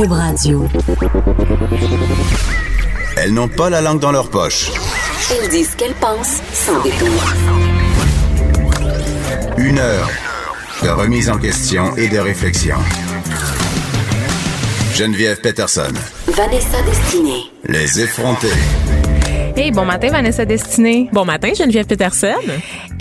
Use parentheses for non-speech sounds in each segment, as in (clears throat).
Cube Radio. Elles n'ont pas la langue dans leur poche. Elles disent ce qu'elles pensent sans détour. Une heure de remise en question et de réflexion. Geneviève Peterson. Vanessa Destinée. Les effrontés. Hey, bon matin, Vanessa Destinée. Bon matin, Geneviève Peterson.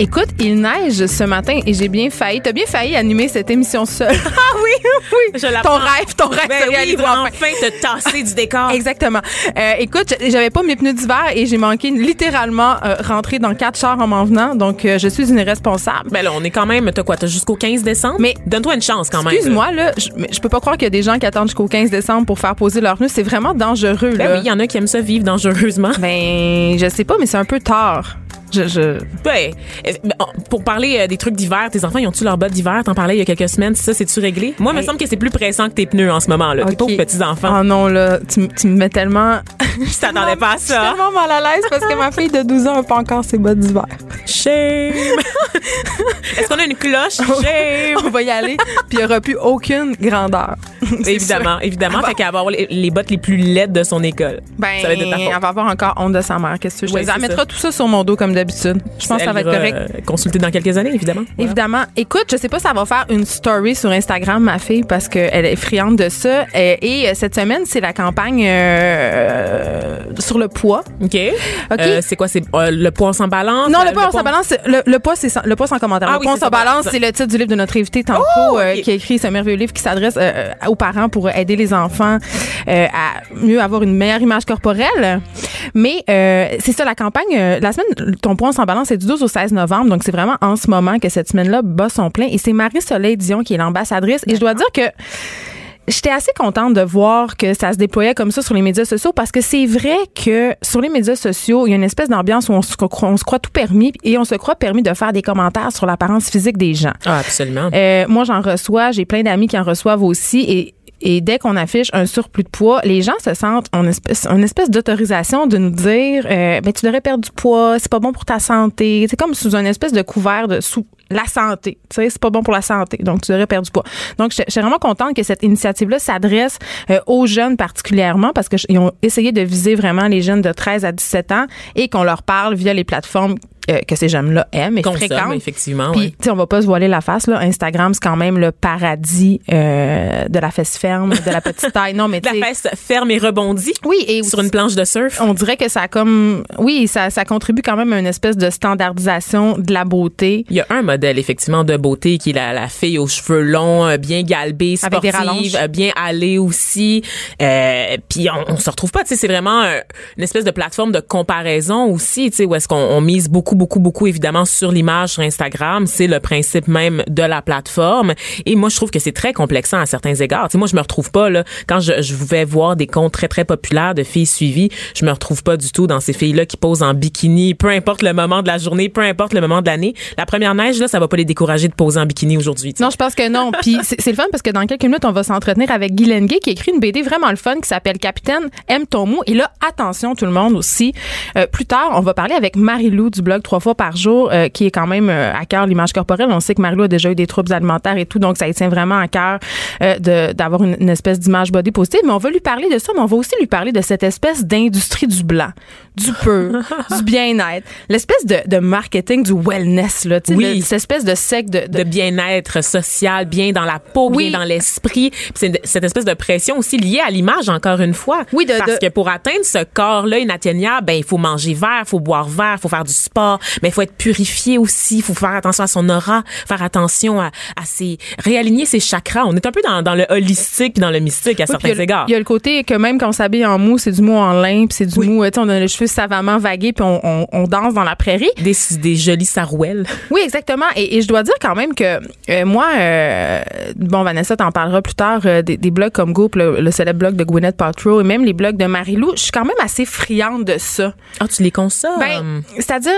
Écoute, il neige ce matin et j'ai bien failli, t'as bien failli animer cette émission seule. (laughs) Ah oui, oui. Je ton rêve, ton rêve Ben se oui, enfin. enfin te tasser du décor. (laughs) Exactement. Euh, écoute, j'avais pas mes pneus d'hiver et j'ai manqué littéralement euh, rentrer dans quatre chars en m'en venant, donc euh, je suis une irresponsable. Ben là, on est quand même, t'as quoi, t'as jusqu'au 15 décembre? Mais- Donne-toi une chance quand même. Excuse-moi, là, je, peux pas croire qu'il y a des gens qui attendent jusqu'au 15 décembre pour faire poser leurs pneus. C'est vraiment dangereux, Ben là. oui, il y en a qui aiment ça vivre dangereusement. Ben, je sais pas, mais c'est un peu tard. Je, je... Euh, ben, pour parler euh, des trucs d'hiver, tes enfants, ils ont-tu leurs bottes d'hiver? T'en parlais il y a quelques semaines, ça, c'est-tu réglé? Moi, il me semble que c'est plus pressant que tes pneus en ce moment, là. Tes Ok. pauvres petits-enfants. Oh non, là, tu, tu me mets tellement. (laughs) Je t'attendais pas à Je suis ça. tellement mal à l'aise parce que ma fille de 12 ans n'a pas encore ses bottes d'hiver. Shame! (laughs) Est-ce qu'on a une cloche? Shame! On va y aller, puis il n'y aura plus aucune grandeur. (laughs) Évidemment, évidemment. Fait qu'elle va avoir les, les bottes les plus laides de son école. Ben, ça va être de ta faute. elle va avoir encore honte de sa mère. Qu'est-ce que je Oui, te dis? Elle mettra tout ça sur mon dos comme d'habitude. Je pense que ça va être correct. euh, consulter dans quelques années, évidemment. Évidemment. Écoute, je sais pas si ça va faire une story sur Instagram, ma fille, parce qu'elle est friande de ça. Euh, Et, euh, cette semaine, c'est la campagne euh, sur le poids. OK. OK. Euh, c'est quoi? C'est le poids sans balance? Non, le poids, sans balance, c'est- le, le poids, c'est sans, le poids sans commentaire. Ah le oui, poids sans ça, balance, balance. c'est le titre du livre de notre invité tantôt, Oh, qui a écrit ce merveilleux livre qui s'adresse aux parents pour aider les enfants à mieux avoir une meilleure image corporelle. Mais c'est ça, la campagne, la semaine, ton poids sans balance, c'est du 12 au 16 novembre. Donc, c'est vraiment en ce moment que cette semaine-là bat son plein. Et c'est Marie-Soleil Dion qui est l'ambassadrice. Et je dois dire que J'étais assez contente de voir que ça se déployait comme ça sur les médias sociaux parce que c'est vrai que sur les médias sociaux, il y a une espèce d'ambiance où on se, croit, on se croit tout permis et on se croit permis de faire des commentaires sur l'apparence physique des gens. Ah, absolument. Euh, moi, j'en reçois, j'ai plein d'amis qui en reçoivent aussi et et dès qu'on affiche un surplus de poids, les gens se sentent en espèce, en espèce d'autorisation de nous dire euh, ben, tu devrais perdre du poids, c'est pas bon pour ta santé. C'est comme sous un espèce de couvert de sous la santé. Tu sais, c'est pas bon pour la santé. Donc, tu devrais perdre du poids. Donc, je je suis vraiment contente que cette initiative-là s'adresse euh, aux jeunes particulièrement parce qu'ils ont essayé de viser vraiment les jeunes de 13 à 17 ans et qu'on leur parle via les plateformes euh, que ces jeunes-là aiment et Consomme, fréquentent. effectivement. Puis, ouais. tu sais, on va pas se voiler la face, là. Instagram, c'est quand même le paradis euh, de la fesse ferme, de la petite taille. Non, mais (laughs) La fesse ferme et rebondit Oui, et sur une planche de surf. on dirait que ça a comme. Oui, ça, ça contribue quand même à une espèce de standardisation de la beauté. Il y a un modèle, effectivement, de beauté qui est la, la fille aux cheveux longs, euh, bien galbée, sportive, euh, bien allée aussi. Euh, puis on, on se retrouve pas, tu sais, c'est vraiment euh, une espèce de plateforme de comparaison aussi, tu sais, où est-ce qu'on on mise beaucoup, beaucoup, beaucoup, évidemment, sur l'image sur Instagram. C'est le principe même de la plateforme. Et moi, je trouve que c'est très complexant à certains égards. Tu sais, moi, je me retrouve pas, là, quand je, je vais voir des comptes très, très populaires de filles suivies, je me retrouve pas du tout dans ces filles-là qui posent en bikini, peu importe le moment de la journée, peu importe le moment de l'année. La première neige, là, ça va pas les décourager de poser en bikini aujourd'hui. Non, je pense que non. Puis (laughs) c'est le fun parce que dans quelques minutes, on va s'entretenir avec Guy Lenguet qui écrit une BD vraiment le fun qui s'appelle Capitaine aime ton mot. Et là, attention tout le monde aussi. Euh, plus tard, on va parler avec Marie-Lou du blog trois fois par jour euh, qui est quand même euh, à cœur l'image corporelle. On sait que Marie-Lou a déjà eu des troubles alimentaires et tout, donc ça lui tient vraiment à cœur euh, d'avoir une, une espèce d'image body positive. Mais on va lui parler de ça, mais on va aussi lui parler de cette espèce d'industrie du blanc, du peu, (laughs) du bien-être, l'espèce de, de marketing du wellness, là, Oui. le- cette espèce de secte de, de de bien-être social, bien dans la peau, Oui. bien dans l'esprit. C'est cette espèce de pression aussi liée à l'image, encore une fois. Oui, de- Parce que pour atteindre ce corps-là inatteignable, ben il faut manger vert, faut boire vert, faut faire du sport, mais il faut être purifié aussi, il faut faire attention à son aura, faire attention à, à ses réaligner ses chakras. On est un peu dans, dans le holistique puis dans le mystique à Oui, certains il a- égards. Il y a le côté que même quand on s'habille en mou, c'est du mou en lin, puis c'est du mou, euh, on a les cheveux savamment vagués, puis on, on- on danse dans la prairie. des, des jolies sarouels. Oui, exactement. Et, et je dois dire quand même que euh, moi, euh, bon, Vanessa t'en parlera plus tard, euh, des, des blogs comme Goop, le, le célèbre blog de Gwyneth Paltrow, et même les blogs de Marie-Lou, je suis quand même assez friande de ça. Ah, tu les consommes? Ben, c'est-à-dire,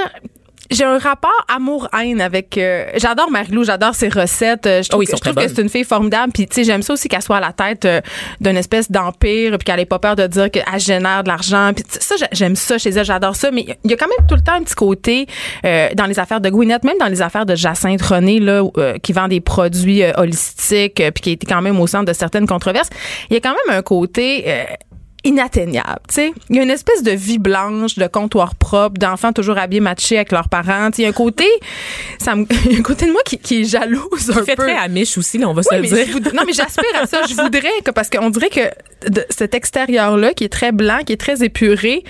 j'ai un rapport amour-haine avec. euh, j'adore Marilou, j'adore ses recettes. euh, Je trouve, Oh oui, que- je trouve que c'est une fille formidable. Puis, tu sais, j'aime ça aussi qu'elle soit à la tête euh, d'une espèce d'empire, puis qu'elle ait pas peur de dire qu'elle génère de l'argent. Puis, ça, j'ai- j'aime ça chez elle, j'adore ça. Mais il y a quand même tout le temps un petit côté euh, dans les affaires de Gwyneth, même dans les affaires de Jacinthe René, là, euh, qui vend des produits holistiques, puis qui était quand même au centre de certaines controverses. Il y a quand même un côté. Inatteignable, tu sais. Il y a une espèce de vie blanche, de comptoir propre, d'enfants toujours habillés matchés avec leurs parents. Il y a un côté, ça me, (laughs) il y a un côté de moi qui, qui est jalouse un fait peu. très amiche aussi, là, on va se le dire. je non, mais j'aspire à ça. Je voudrais que, parce qu'on dirait que de cet extérieur-là, qui est très blanc, qui est très épuré,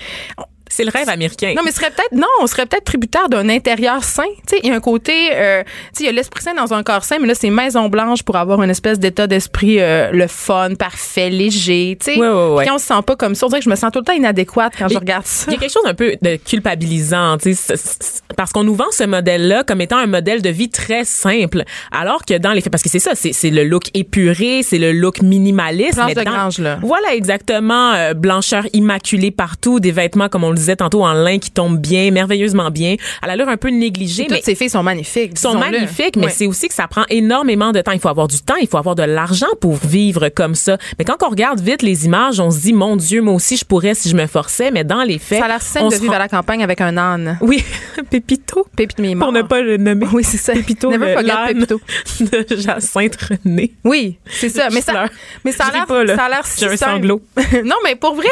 C'est le rêve américain. non, mais ce serait peut-être non, on serait peut-être tributaire d'un intérieur sain. Tu sais, il y a un côté, euh, tu sais, il y a l'esprit sain dans un corps sain, mais là c'est maison blanche pour avoir une espèce d'état d'esprit euh, le fun, parfait, léger. Tu sais, Ouais, ouais, ouais. Puis on se sent pas comme ça. On dirait que je me sens tout le temps inadéquate quand je regarde ça. Il y a quelque chose un peu de culpabilisant, tu sais, parce qu'on nous vend ce modèle-là comme étant un modèle de vie très simple, alors que dans les faits, parce que c'est ça, c'est c'est le look épuré, c'est le look minimaliste. Blanche mais de dans- Grange, là. Voilà, exactement. euh, blancheur immaculée partout, des vêtements, comme on le disait tantôt, en lin qui tombent bien, merveilleusement bien, à l'allure un peu négligée. Toutes ces filles sont magnifiques. sont magnifiques, mais Ouais. c'est aussi que ça prend énormément de temps. Il faut avoir du temps, il faut avoir de l'argent pour vivre comme ça. Mais quand on regarde vite les images, on se dit, mon Dieu, moi aussi, je pourrais si je me forçais. Mais dans les faits, Ça a l'air on simple de vivre rend- à la campagne avec un âne. Oui, (laughs) Pépito. Pépite mes Pour ne pas le nommer. Oui, c'est ça. Pépito, Never le- forget Pépito. (laughs) de Jacinthe René. Oui, c'est ça. Mais ça, mais ça a l'air, ça a l'air J'ai un sanglot. (laughs) non, mais pour vrai,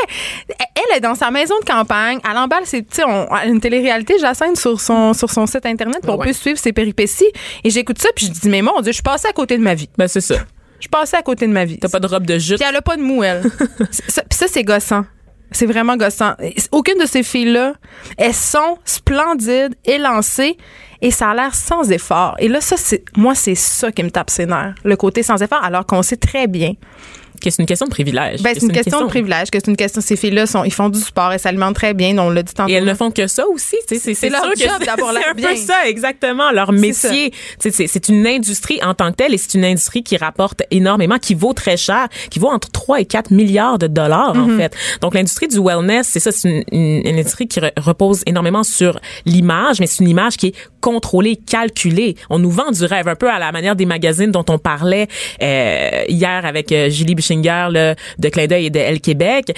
elle est dans sa maison de campagne. Elle emballe ses, tu sais, on- elle a une télé-réalité, Jacinthe, sur son, sur son site internet, puis Ah on ouais. peut suivre ses péripéties. Et j'écoute ça, puis je dis, mais mon Dieu, je suis passée à côté de ma vie. Ben, c'est ça. Je suis passée à côté de ma vie. T'as pas de robe de jute. Puis elle a pas de mou, elle. (laughs) C'est- ça- Puis ça, c'est gossant. C'est vraiment gossant. Aucune de ces filles-là, elles sont splendides, élancées, et ça a l'air sans effort. Et là, ça, c'est, moi, c'est ça qui me tape ses nerfs. Le côté sans effort, alors qu'on sait très bien Que c'est une question de privilège. Ben, c'est une question de privilège, que c'est une question. Ces filles-là, sont, ils font du sport, elles s'alimentent très bien, on l'a dit tantôt. Et elles ne font que ça aussi. C'est leur sûr job d'avoir l'air C'est un bien. peu ça, exactement. Leur métier. C'est une industrie en tant que telle et c'est une industrie qui rapporte énormément, qui vaut très cher, qui vaut entre 3 et 4 milliards de dollars, en fait. Donc, l'industrie du wellness, c'est ça, c'est une, une- une industrie qui re- repose énormément sur l'image, mais c'est une image qui est contrôlée, calculée. On nous vend du rêve, un peu à la manière des magazines dont on parlait euh, hier avec euh, Julie Bischinger là, de Clin d'œil et de Elle Québec.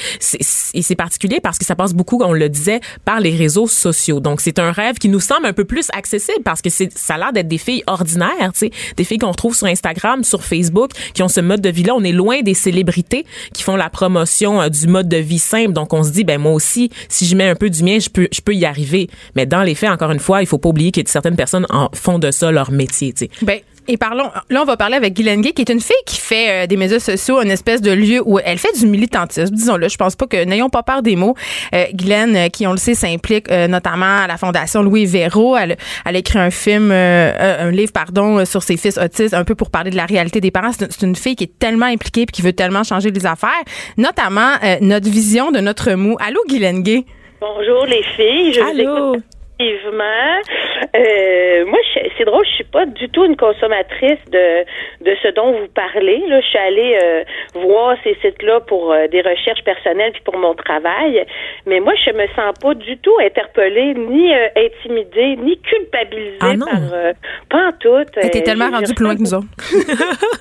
Et c'est particulier parce que ça passe beaucoup, on le disait, par les réseaux sociaux. Donc, c'est un rêve qui nous semble un peu plus accessible parce que ça a l'air d'être des filles ordinaires, tu sais, des filles qu'on retrouve sur Instagram, sur Facebook, qui ont ce mode de vie-là. On est loin des célébrités qui font la promotion euh, du mode de vie simple. Donc, on se dit, ben moi aussi, si je mets un peu du mien, je peux, je peux y arriver. Mais dans les faits, encore une fois, il faut pas oublier que certaines personnes en font de ça leur métier, tu sais. Ben, et parlons, là, on va parler avec Guylaine Gay, qui est une fille qui fait euh, des médias sociaux une espèce de lieu où elle fait du militantisme. Disons-le, je pense pas que, n'ayons pas peur des mots. Euh, Guylaine, euh, qui, on le sait, s'implique euh, notamment à la Fondation Louis Véro. Elle, elle a écrit un film, un livre, pardon, sur ses fils autistes, un peu pour parler de la réalité des parents. C'est une, c'est une fille qui est tellement impliquée puis qui veut tellement changer les affaires, notamment euh, notre vision de notre mou. Allô, Guylaine Gay? Bonjour les filles, je vous Allô? écoute activement. Euh, moi, je- c'est drôle, je suis pas du tout une consommatrice de de ce dont vous parlez. Là, je suis allée euh, voir ces sites-là pour euh, des recherches personnelles puis pour mon travail, mais moi, je me sens pas du tout interpellée, ni euh, intimidée, ni culpabilisée Ah non? par euh, pas en tout. Elle était tellement rendue plus loin que nous autres. (laughs)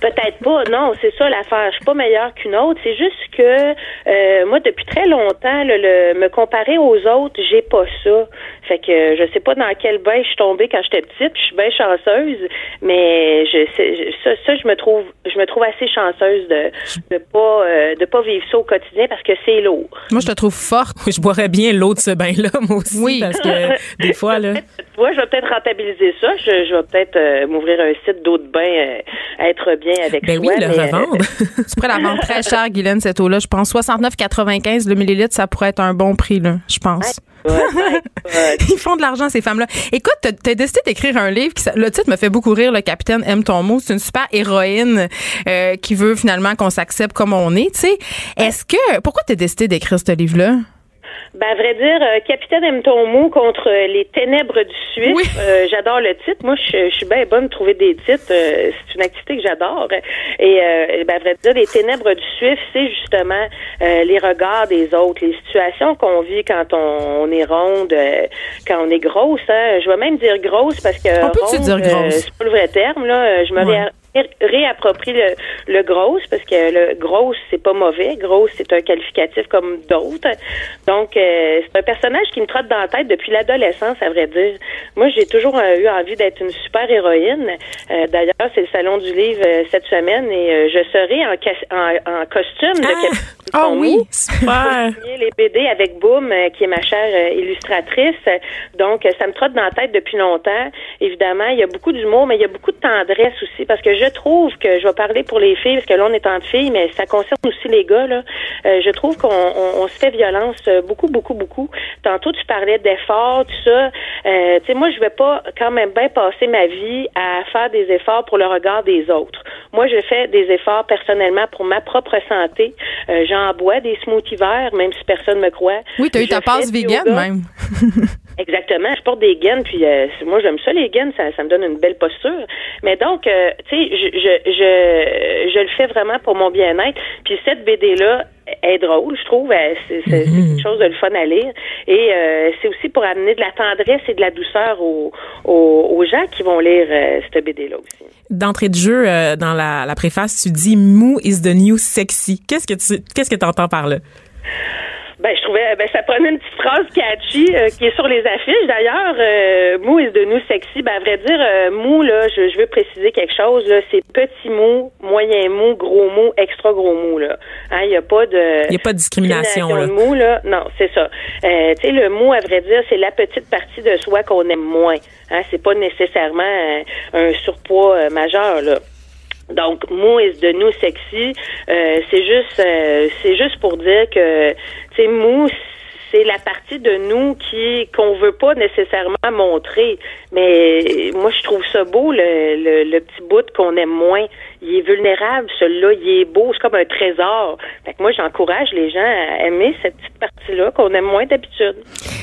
Peut-être pas, non, c'est ça l'affaire. Je suis pas meilleure qu'une autre. C'est juste que euh, moi, depuis très longtemps, le, le- me comparer aux autres, j'ai pas ça. Fait que je sais pas dans quel bain je suis tombée quand j'étais petite. Je suis bien chanceuse, mais je, sais- ça, ça, je me trouve, je me trouve assez chanceuse de de pas euh, de pas vivre ça au quotidien parce que c'est lourd. Moi, je te trouve forte. Je boirais bien l'eau de ce bain-là, (laughs) moi aussi. Oui. Parce que des (laughs) fois, là. Vois, je vais peut-être rentabiliser ça. Je, je vais peut-être euh, m'ouvrir un site d'eau de bain, euh, être bien avec Ben oui, le mais, euh, revendre. (laughs) Tu pourrais la vendre très cher, Guylaine, cette eau-là. Je pense 69,95 le millilitre, ça pourrait être un bon prix, là, je pense. ouais. (laughs) Ils font de l'argent, ces femmes-là. Écoute, t'as as décidé d'écrire un livre. Qui, le titre me fait beaucoup rire. Le capitaine aime ton mot. C'est une super héroïne euh, qui veut finalement qu'on s'accepte comme on est. Tu sais, est-ce que pourquoi t'as décidé d'écrire ce livre-là? Ben, à vrai dire, euh, Capitaine aime ton mot contre les ténèbres du Suisse. Euh, j'adore le titre. Moi, je, je suis bien bonne de trouver des titres. Euh, c'est une activité que j'adore. Et euh, ben, à vrai dire, les ténèbres du Suisse, c'est justement euh, les regards des autres, les situations qu'on vit quand on, on est ronde, euh, quand on est grosse. Hein. Je vais même dire grosse parce que On peut-tu ronde, dire grosse? c'est pas le vrai terme. Là. Je me Ouais. Ré- réapproprie le, le grosse parce que le grosse c'est pas mauvais. Grosse c'est un qualificatif comme d'autres. Donc euh, c'est un personnage qui me trotte dans la tête depuis l'adolescence à vrai dire. Moi j'ai toujours euh, eu envie d'être une super héroïne Euh, d'ailleurs c'est le salon du livre euh, cette semaine et euh, je serai en, en, en costume de Ah! Ah oui. Super. (laughs) les BD avec Boom, euh, qui est ma chère euh, illustratrice. Donc, euh, ça me trotte dans la tête depuis longtemps. Évidemment, il y a beaucoup d'humour, mais il y a beaucoup de tendresse aussi, parce que je trouve que, je vais parler pour les filles, parce que là, on est entre filles, mais ça concerne aussi les gars, là. Euh, je trouve qu'on on, on se fait violence beaucoup, beaucoup, beaucoup. Tantôt, tu parlais d'efforts, tout ça. Euh, tu sais, moi, je vais pas quand même bien passer ma vie à faire des efforts pour le regard des autres. Moi, je fais des efforts personnellement pour ma propre santé. Euh, J'en bois des smoothies verts, même si personne me croit. Oui, t'as eu Je ta passe vegan même. (laughs) Exactement. Je porte des gaines, puis euh, moi j'aime ça les gaines, ça, ça me donne une belle posture. Mais donc, euh, tu sais, je, je, je, je le fais vraiment pour mon bien-être. Puis cette BD là est drôle, je trouve. C'est c'est quelque chose de le fun à lire. Et euh, c'est aussi pour amener de la tendresse et de la douceur aux, aux, aux gens qui vont lire euh, cette BD là aussi. D'entrée de jeu, euh, dans la, la préface, tu dis Mou is the new sexy. Qu'est-ce que tu qu'est-ce que entends par là? Ben, je trouvais, ben, ça prenait une petite phrase catchy euh, qui est sur les affiches. D'ailleurs, euh, mou is de nous sexy. Ben, à vrai dire, euh, mou, là, je, je veux préciser quelque chose, là. C'est petit mou, moyen mou, gros mou, extra gros mou, là. Hein, il n'y a pas de. Il a pas de discrimination, là. de mou, là. Non, c'est ça. Euh, tu sais, le mou, à vrai dire, c'est la petite partie de soi qu'on aime moins. Hein, c'est pas nécessairement euh, un surpoids euh, majeur, là. Donc, mou is de nous sexy, euh, c'est juste, euh, c'est juste pour dire que, tu sais, mou, c'est la partie de nous qui qu'on veut pas nécessairement montrer. Mais moi, je trouve ça beau, le, le, petit bout qu'on aime moins. Il est vulnérable, celui-là, il est beau, c'est comme un trésor. Fait que moi, j'encourage les gens à aimer cette petite partie-là qu'on aime moins d'habitude.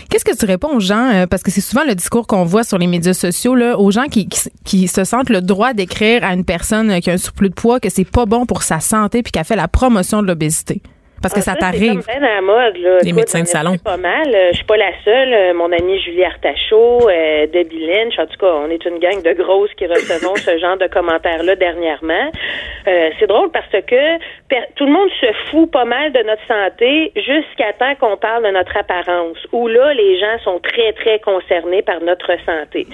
Qu'est-ce que tu réponds aux gens, euh, parce que c'est souvent le discours qu'on voit sur les médias sociaux, aux gens qui, se sentent le droit d'écrire à une personne qui a un surplus de poids que c'est pas bon pour sa santé puis qui a fait la promotion de l'obésité? Parce que ça C'est t'arrive. à la mode, là. Les Écoute, médecins de salon. Pas mal. Je suis pas la seule. Euh, Mon amie Julie Artachot, euh, Debbie Lynch, en tout cas, on est une gang de grosses qui recevons ce genre de commentaires-là dernièrement. Euh, c'est drôle parce que tout le monde se fout pas mal de notre santé jusqu'à temps qu'on parle de notre apparence, où là, les gens sont très, très concernés par notre santé.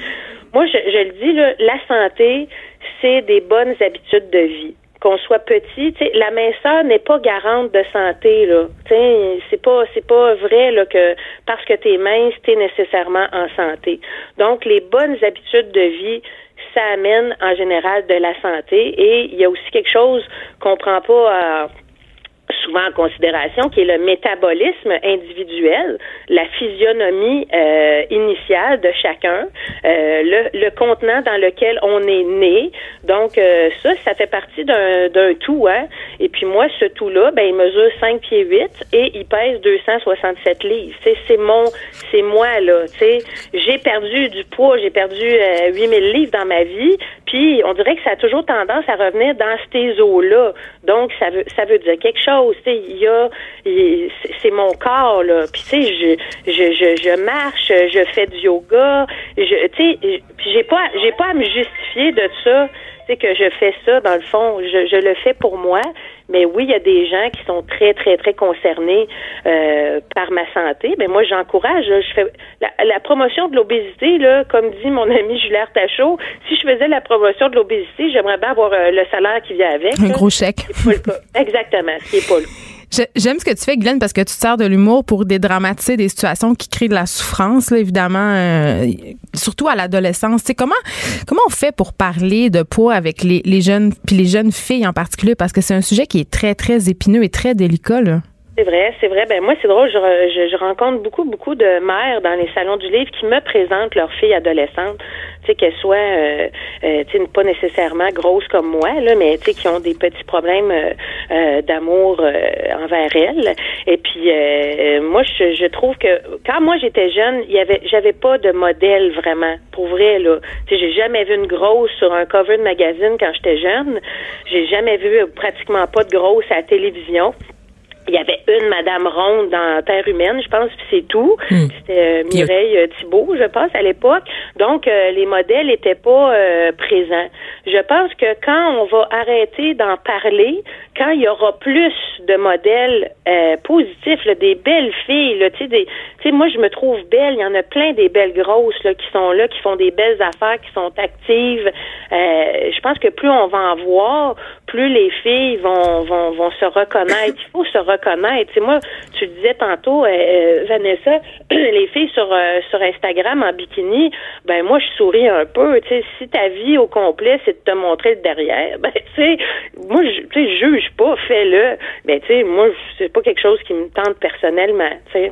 Moi, je, je le dis, là, la santé, c'est des bonnes habitudes de vie qu'on soit petit, tu sais, la minceur n'est pas garante de santé là. C'est pas c'est pas vrai là que parce que tu es mince, tu es nécessairement en santé. Donc les bonnes habitudes de vie ça amène en général de la santé et il y a aussi quelque chose qu'on prend pas euh, souvent en considération, qui est le métabolisme individuel, la physionomie euh, initiale de chacun, euh, le, le contenant dans lequel on est né. Donc euh, ça, ça fait partie d'un tout. Hein? Et puis moi, ce tout-là, ben, il mesure 5 pieds 8 et il pèse 267 livres. C'est mon, c'est moi là. J'ai perdu du poids, j'ai perdu euh, 8000 livres dans ma vie, puis on dirait que ça a toujours tendance à revenir dans ces eaux-là. Donc ça veut ça veut dire quelque chose. Il y a c'est- mon corps là. Puis tu sais, je, je je je marche, je fais du yoga, je tu sais, j'ai pas j'ai pas à me justifier de ça. C'est que je fais ça dans le fond, je, je le fais pour moi. Mais oui, il y a des gens qui sont très très très concernés euh, par ma santé. Mais moi, j'encourage. Je fais la, la promotion de l'obésité là, comme dit mon ami Julie Artachot. Si je faisais la promotion de l'obésité, j'aimerais bien avoir euh, le salaire qui vient avec. Un là. gros chèque. C'est pas le cas. Exactement, ce qui est pas le Je- J'aime ce que tu fais, Glenn, parce que tu te de l'humour pour dédramatiser des situations qui créent de la souffrance, là, évidemment, euh, surtout à l'adolescence. Comment comment on fait pour parler de poids avec les, les jeunes puis les jeunes filles en particulier, parce que c'est un sujet qui est très très épineux et très délicat. Là. C'est vrai, c'est vrai. Ben moi, c'est drôle. Je, je, je, rencontre beaucoup, beaucoup de mères dans les salons du livre qui me présentent leurs filles adolescentes. Tu sais qu'elles soient, euh, euh, tu sais, pas nécessairement grosses comme moi, là, mais tu sais qui ont des petits problèmes euh, euh d'amour envers elles. Et puis moi, je, je, trouve que quand moi j'étais jeune, il y avait, j'avais pas de modèle vraiment. Pour vrai là, tu sais, j'ai jamais vu une grosse sur un cover de magazine quand j'étais jeune. J'ai jamais vu pratiquement pas de grosse à la télévision il y avait une Madame Ronde dans Terre humaine, je pense, puis c'est tout. Hmm. C'était euh, Mireille euh, Thibault, je pense, à l'époque. Donc, euh, les modèles n'étaient pas présents. Je pense que quand on va arrêter d'en parler, quand il y aura plus de modèles positifs, des belles filles, là, tu sais, moi, je me trouve belle. Il y en a plein des belles grosses là, qui sont là, qui font des belles affaires, qui sont actives. je pense que plus on va en voir, plus les filles vont, vont, vont se reconnaître. Il faut se reconnaître. C'est moi, tu disais tantôt, euh, euh, Vanessa, (clears throat) les filles sur euh, sur Instagram en bikini, ben moi je souris un peu. Tu sais, si ta vie au complet c'est de te montrer le derrière, (laughs) ben tu sais, moi je, sais, pas, fais-le. Ben tu sais, moi c'est pas quelque chose qui me tente personnellement. Tu sais.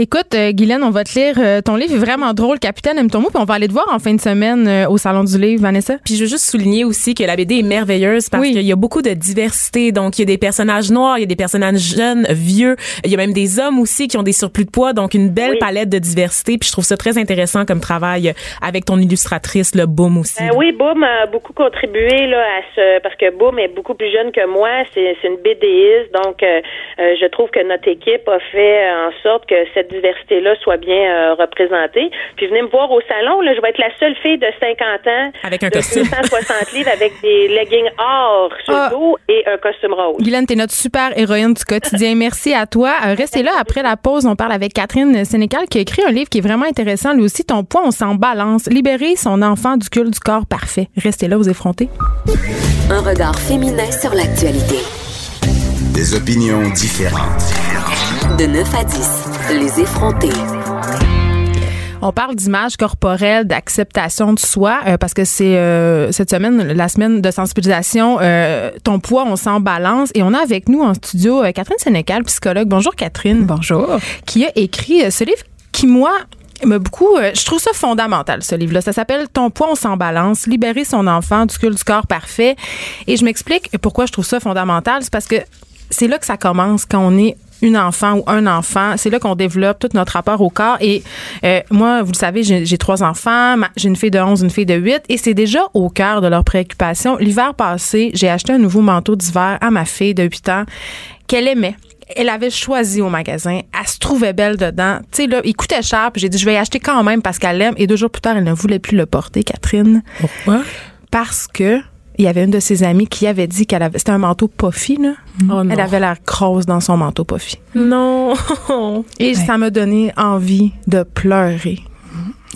Écoute, euh, Guylaine, on va te lire euh, ton livre est vraiment drôle, Capitaine aime ton mot, puis on va aller te voir en fin de semaine euh, au Salon du Livre, Vanessa. Puis je veux juste souligner aussi que la BD est merveilleuse parce qu'il y a beaucoup de diversité. Donc, il y a des personnages noirs, il y a des personnages jeunes, vieux, il y a même des hommes aussi qui ont des surplus de poids, donc une belle palette de diversité. Puis je trouve ça très intéressant comme travail avec ton illustratrice, le Boom aussi. Ben oui, Boom a beaucoup contribué là, à ce parce que Boom est beaucoup plus jeune que moi. C'est une BDiste, donc je trouve que notre équipe a fait en sorte que cette diversité-là soit bien euh, représentée. Puis venez me voir au salon, là, je vais être la seule fille de 50 ans avec un de costume 260 livres avec des (laughs) leggings or sur le ah. dos et un costume rose. Guylaine, t'es notre super héroïne du quotidien. (laughs) Merci à toi. Euh, restez là après la pause. On parle avec Catherine Sénécal qui a écrit un livre qui est vraiment intéressant. Lui aussi, ton poids, on s'en balance. Libérer son enfant du culte du corps parfait. Restez là, vous effrontez. Un regard féminin sur l'actualité. Des opinions différentes. De 9 à 10. Les effronter. On parle d'image corporelle, d'acceptation de soi, euh, parce que c'est euh, cette semaine, la semaine de sensibilisation, euh, ton poids, on s'en balance. Et on a avec nous en studio Catherine Sénécal, psychologue. Bonjour Catherine. Bonjour. Qui a écrit ce livre qui, moi, m'a beaucoup. je trouve ça fondamental, ce livre-là. Ça s'appelle Ton poids, on s'en balance. Libérer son enfant du cul du corps parfait. Et je m'explique pourquoi je trouve ça fondamental. C'est parce que c'est là que ça commence quand on est une enfant ou un enfant, c'est là qu'on développe tout notre rapport au corps. Et euh, moi, vous le savez, j'ai trois enfants, j'ai une fille de 11, une fille de 8, et c'est déjà au cœur de leurs préoccupations. L'hiver passé, j'ai acheté un nouveau manteau d'hiver à ma fille de 8 ans qu'elle aimait. Elle avait choisi au magasin. Elle se trouvait belle dedans. Tu sais, là, il coûtait cher. Puis j'ai dit, je vais y acheter quand même parce qu'elle l'aime. Et deux jours plus tard, elle ne voulait plus le porter, Catherine. Pourquoi? Parce que il y avait une de ses amies qui avait dit qu'elle avait c'était un manteau puffy là. Oh elle avait l'air grosse dans son manteau puffy. Non. Et ça m'a donné envie de pleurer.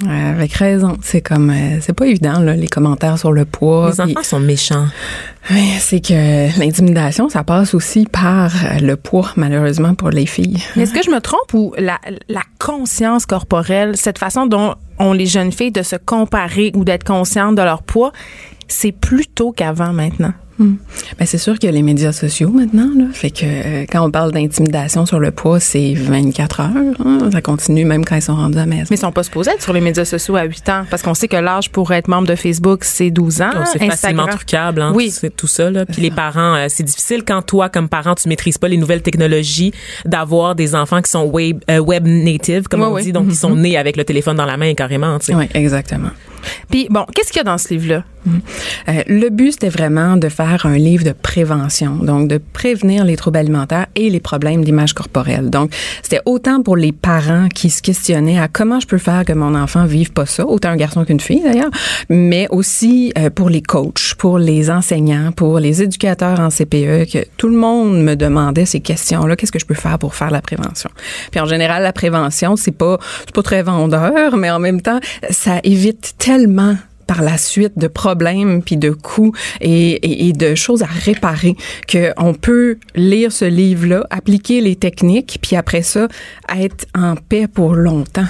avec raison. C'est comme, euh, c'est pas évident, là, les commentaires sur le poids. Les enfants sont méchants. Oui, c'est que l'intimidation, ça passe aussi par euh, le poids, malheureusement, pour les filles. Est-ce que je me trompe ou la, la conscience corporelle, cette façon dont ont les jeunes filles de se comparer ou d'être conscientes de leur poids, c'est plus tôt qu'avant maintenant. Hmm. Ben, c'est sûr qu'il y a les médias sociaux maintenant. Là. Fait que euh, quand on parle d'intimidation sur le poids, c'est 24 heures. Hein. Ça continue même quand ils sont rendus à la maison. Mais ils sont pas supposés être sur les médias sociaux à 8 ans parce qu'on sait que l'âge pour être membre de Facebook, c'est 12 ans. c'est facilement trucable. Hein, oui. C'est tout ça. Là. Puis les parents, euh, c'est difficile quand toi, comme parent, tu maîtrises pas les nouvelles technologies d'avoir des enfants qui sont web, euh, web native, comme on dit. Donc, ils sont mm-hmm. nés avec le téléphone dans la main carrément. Oui, exactement. Puis bon, qu'est-ce qu'il y a dans ce livre-là? Euh, le but, c'était vraiment de faire un livre de prévention, donc de prévenir les troubles alimentaires et les problèmes d'image corporelle. Donc, c'était autant pour les parents qui se questionnaient à comment je peux faire que mon enfant vive pas ça, autant un garçon qu'une fille d'ailleurs, mais aussi euh, pour les coachs, pour les enseignants, pour les éducateurs en CPE, que tout le monde me demandait ces questions-là. Qu'est-ce que je peux faire pour faire la prévention? Puis en général, la prévention, c'est pas, c'est pas très vendeur, mais en même temps, ça évite par la suite de problèmes puis de coûts et, de choses à réparer qu'on peut lire ce livre-là, appliquer les techniques puis après ça être en paix pour longtemps.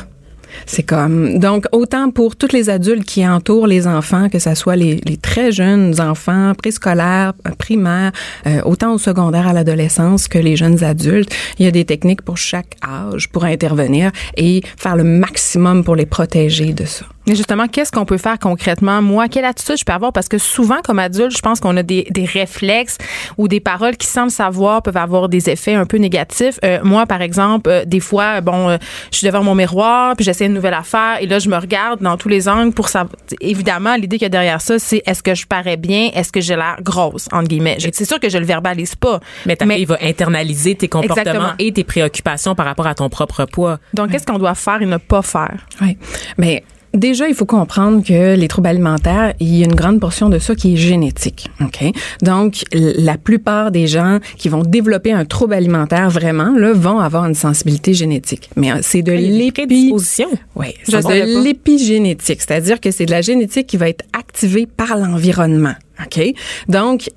C'est comme donc autant pour tous les adultes qui entourent les enfants, que ce soit les, très jeunes enfants, préscolaires, primaires, euh, autant au secondaire à l'adolescence que les jeunes adultes, il y a des techniques pour chaque âge pour intervenir et faire le maximum pour les protéger de ça. Mais justement, qu'est-ce qu'on peut faire concrètement? Moi, quelle attitude je peux avoir? Parce que souvent, comme adulte, je pense qu'on a des, réflexes ou des paroles qui, le savoir, peuvent avoir des effets un peu négatifs. Euh, moi, par exemple, euh, des fois, bon, je suis devant mon miroir, puis j'essaie une nouvelle affaire, et là, je me regarde dans tous les angles pour savoir. Évidemment, l'idée qu'il y a derrière ça, c'est est-ce que je parais bien? Est-ce que j'ai l'air grosse, entre guillemets? Je- C'est sûr que je le verbalise pas. Mais t'arrives à internaliser tes comportements Exactement. et tes préoccupations par rapport à ton propre poids. Donc, qu'est-ce qu'on doit faire et ne pas faire? Oui. Mais déjà, il faut comprendre que les troubles alimentaires, il y a une grande portion de ça qui est génétique. OK? Donc, la plupart des gens qui vont développer un trouble alimentaire vraiment, là, vont avoir une sensibilité génétique. Mais euh, c'est de Il y a des l'épi... prédispositions. Oui, c'est de l'épigénétique, c'est-à-dire que c'est de la génétique qui va être activée par l'environnement. OK? Donc,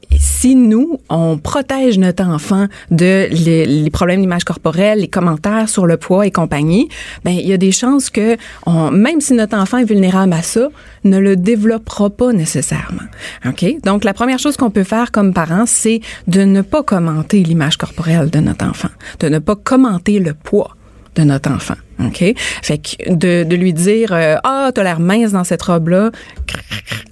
si nous, on protège notre enfant de les, problèmes d'image corporelle, les commentaires sur le poids et compagnie, ben, il y a des chances que, même si notre enfant est vulnérable à ça, ne le développera pas nécessairement. OK? Donc, la première chose qu'on peut faire comme parents, c'est de ne pas commenter l'image corporelle de notre enfant, de ne pas commenter le poids de notre enfant. OK? Fait que de, de lui dire euh, Ah, t'as l'air mince dans cette robe-là,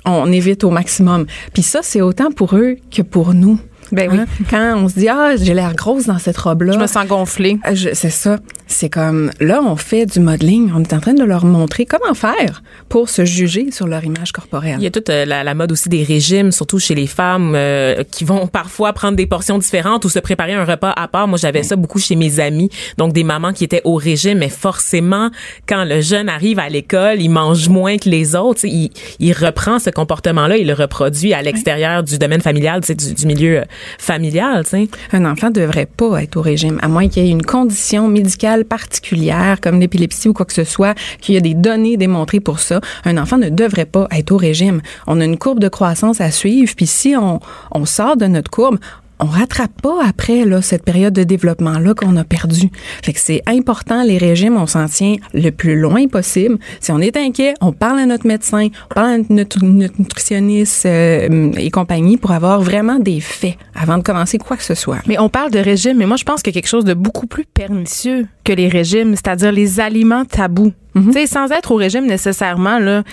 on évite au maximum. Puis ça, c'est autant pour eux que pour nous. Ben oui. Hein? Quand on se dit Ah, j'ai l'air grosse dans cette robe-là. Je me sens gonflée. Je- C'est ça. C'est comme là, on fait du modeling. On est en train de leur montrer comment faire pour se juger sur leur image corporelle. Il y a toute euh, la, la mode aussi des régimes, surtout chez les femmes euh, qui vont parfois prendre des portions différentes ou se préparer un repas à part. Moi, j'avais ça beaucoup chez mes amis, donc des mamans qui étaient au régime, mais forcément, quand le jeune arrive à l'école, il mange moins que les autres. tu sais, Il, il reprend ce comportement-là, il le reproduit à l'extérieur du domaine familial, tu sais, du, du milieu euh, familial. tu sais. Un enfant devrait pas être au régime, à moins qu'il y ait une condition médicale particulière, comme l'épilepsie ou quoi que ce soit, qu'il y a des données démontrées pour ça. Un enfant ne devrait pas être au régime. On a une courbe de croissance à suivre, puis si on sort de notre courbe, on rattrape pas après là, cette période de développement-là qu'on a perdu. Fait que c'est important, les régimes, on s'en tient le plus loin possible. Si on est inquiet, on parle à notre médecin, on parle à notre, nutritionniste euh, et compagnie pour avoir vraiment des faits avant de commencer quoi que ce soit. Mais on parle de régime, mais moi, je pense a quelque chose de beaucoup plus pernicieux que les régimes, c'est-à-dire les aliments tabous. Sais, sans être au régime nécessairement, là,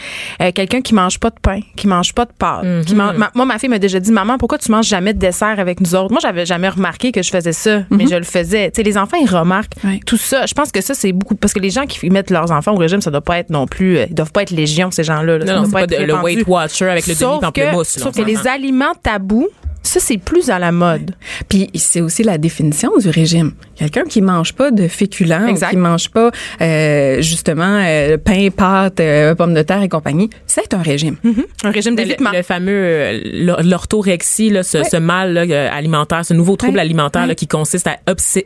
euh, quelqu'un qui mange pas de pain, qui mange pas de pâtes, qui mange, ma- moi, ma fille m'a déjà dit, maman, pourquoi tu manges jamais de dessert avec nous autres? Moi, j'avais jamais remarqué que je faisais ça, mais je le faisais. Tu sais, les enfants, ils remarquent tout ça. Je pense que ça, c'est beaucoup, parce que les gens qui mettent leurs enfants au régime, ça doit pas être non plus, euh, ils doivent pas être légion, ces gens-là. là. Non, non, c'est pas être de- le. Weight Watcher avec le demi-pamplemousse. sauf que les aliments tabous, ça, c'est plus à la mode. Puis c'est aussi la définition du régime. Quelqu'un qui mange pas de féculents, Exact. qui mange pas euh, justement euh, pain, pâtes, euh, pommes de terre et compagnie, c'est un régime. Un régime d'évitement. le fameux euh, l'or- l'orthorexie, ce, ce mal là, alimentaire, ce nouveau trouble Ouais. alimentaire là, qui consiste à,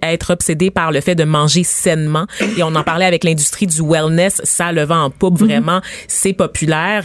être obsédé par le fait de manger sainement. Et on en parlait avec l'industrie du wellness, ça le vent en poupe vraiment, c'est populaire.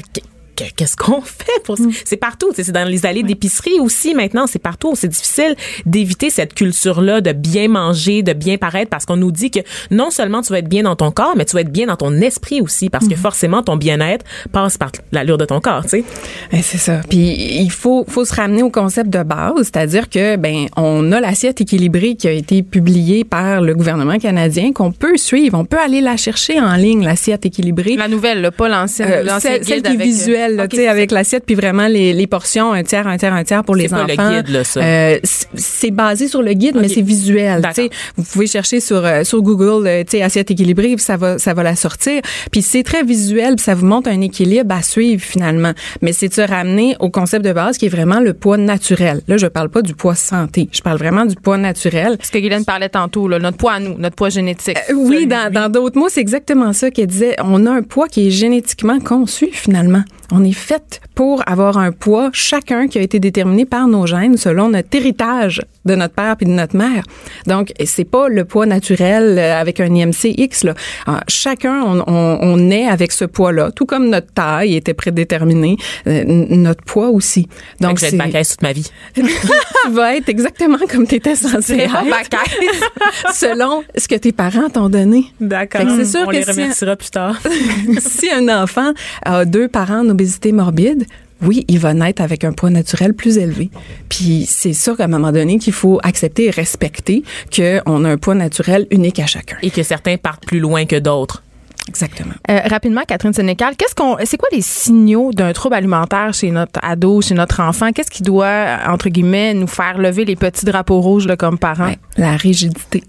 Qu- que- Qu'est-ce qu'on (laughs) fait pour ça? C'est partout, tu sais, c'est dans les allées d'épicerie aussi maintenant, c'est partout. C'est difficile d'éviter cette culture-là de bien manger, de bien paraître parce qu'on nous dit que non seulement tu vas être bien dans ton corps, mais tu vas être bien dans ton esprit aussi parce que forcément ton bien-être passe par l'allure de ton corps, tu sais. Ben, c'est ça. Puis il faut, faut se ramener au concept de base, c'est-à-dire que ben on a l'assiette équilibrée qui a été publiée par le gouvernement canadien qu'on peut suivre. On peut aller la chercher en ligne, l'assiette équilibrée. La nouvelle, là, pas l'ancienne. Euh, celle, celle qui est euh, visuelle, tu sais, avec l'assiette, puis vraiment les, les portions, un tiers, un tiers, un tiers pour les C'est pas enfants. le guide, là, ça? Euh, c'est basé sur le guide, mais c'est visuel. Vous pouvez chercher sur euh, sur Google, euh, tu sais, assiette équilibrée, puis ça va ça va la sortir. Puis c'est très visuel, puis ça vous montre un équilibre à suivre finalement. Mais c'est de se ramener au concept de base qui est vraiment le poids naturel. Là, je parle pas du poids santé, je parle vraiment du poids naturel. Ce que Guylaine parlait tantôt, là, notre poids à nous, notre poids génétique. Euh, oui, dans dans d'autres mots, c'est exactement ça qu'elle disait. On a un poids qui est génétiquement conçu finalement. On est fait pour avoir un poids chacun qui a été déterminé par nos gènes selon notre héritage de notre père puis de notre mère. Donc, c'est pas le poids naturel euh, avec un IMC X. Là. Alors, chacun, on, on, on naît avec ce poids-là, tout comme notre taille était prédéterminée, euh, notre poids aussi. Donc, je vais être bacaise toute ma vie. (laughs) tu vas être exactement comme tu étais censé être. (laughs) selon ce que tes parents t'ont donné. D'accord. C'est sûr on que les si- remerciera plus tard. (laughs) si un enfant a deux parents en obésité morbide, oui, il va naître avec un poids naturel plus élevé. Puis c'est sûr qu'à un moment donné qu'il faut accepter et respecter qu'on a un poids naturel unique à chacun. Et que certains partent plus loin que d'autres. Exactement. Euh, rapidement, Catherine Sénécal, qu'est-ce qu'on, c'est quoi les signaux d'un trouble alimentaire chez notre ado, chez notre enfant? Qu'est-ce qui doit, entre guillemets, nous faire lever les petits drapeaux rouges là, comme parents? Ouais, la rigidité.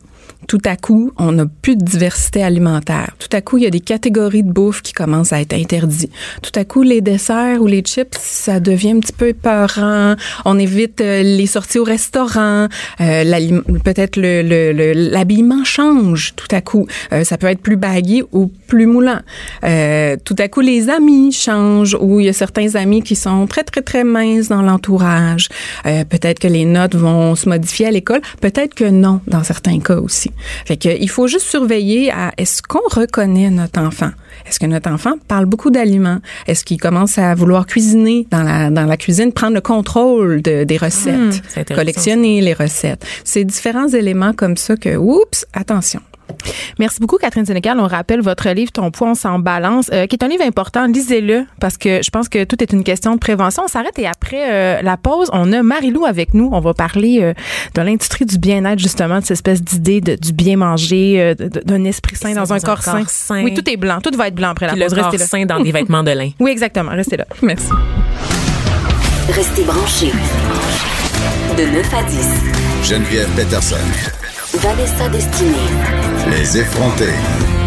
Tout à coup, on n'a plus de diversité alimentaire. Tout à coup, il y a des catégories de bouffe qui commencent à être interdites. Tout à coup, les desserts ou les chips, ça devient un petit peu épeurant. On évite euh, les sorties au restaurant. Euh, Peut-être le, le- le- l'habillement change tout à coup. Euh, ça peut être plus baggy ou plus moulant. Euh, tout à coup, les amis changent ou il y a certains amis qui sont très, très, très minces dans l'entourage. Euh, peut-être que les notes vont se modifier à l'école. Peut-être que non, dans certains cas aussi. Fait que, il faut juste surveiller à est-ce qu'on reconnaît notre enfant? Est-ce que notre enfant parle beaucoup d'aliments? Est-ce qu'il commence à vouloir cuisiner dans la, dans la cuisine, prendre le contrôle de- des recettes, intéressant. collectionner les recettes? C'est différents éléments comme ça que, oups, attention. Merci beaucoup, Catherine Sénécal. On rappelle votre livre Ton poids, on s'en balance, euh, qui est un livre important. Lisez-le parce que je pense que tout est une question de prévention. On s'arrête et après euh, la pause, on a Marie-Lou avec nous. On va parler euh, de l'industrie du bien-être, justement, de cette espèce d'idée de, du bien manger, euh, d'un esprit sain dans, un corps sain. sain. Oui, tout est blanc. Tout va être blanc après la Puis le pause. corps Restez là. sain dans des vêtements de lin. (laughs) Oui, exactement. Restez là. Merci. Restez branchés. De 9 à 10. Geneviève Peterson. Vanessa Destinée. Les effrontés.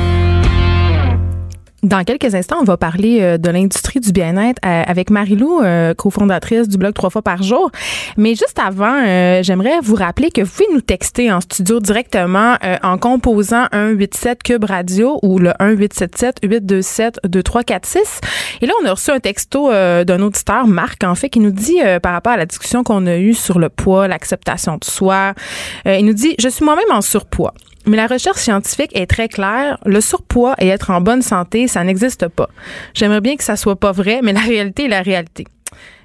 Dans quelques instants, on va parler euh, de l'industrie du bien-être euh, avec Marie-Lou, euh, cofondatrice du blog Trois fois par jour. Mais juste avant, j'aimerais vous rappeler que vous pouvez nous texter en studio directement en composant un 87 Cube Radio ou le 1877 827 2346. Et là, on a reçu un texto d'un auditeur, Marc, en fait, qui nous dit par rapport à la discussion qu'on a eue sur le poids, l'acceptation de soi, il nous dit, je suis moi-même en surpoids. Mais la recherche scientifique est très claire. Le surpoids et être en bonne santé, ça n'existe pas. J'aimerais bien que ça soit pas vrai, mais la réalité est la réalité.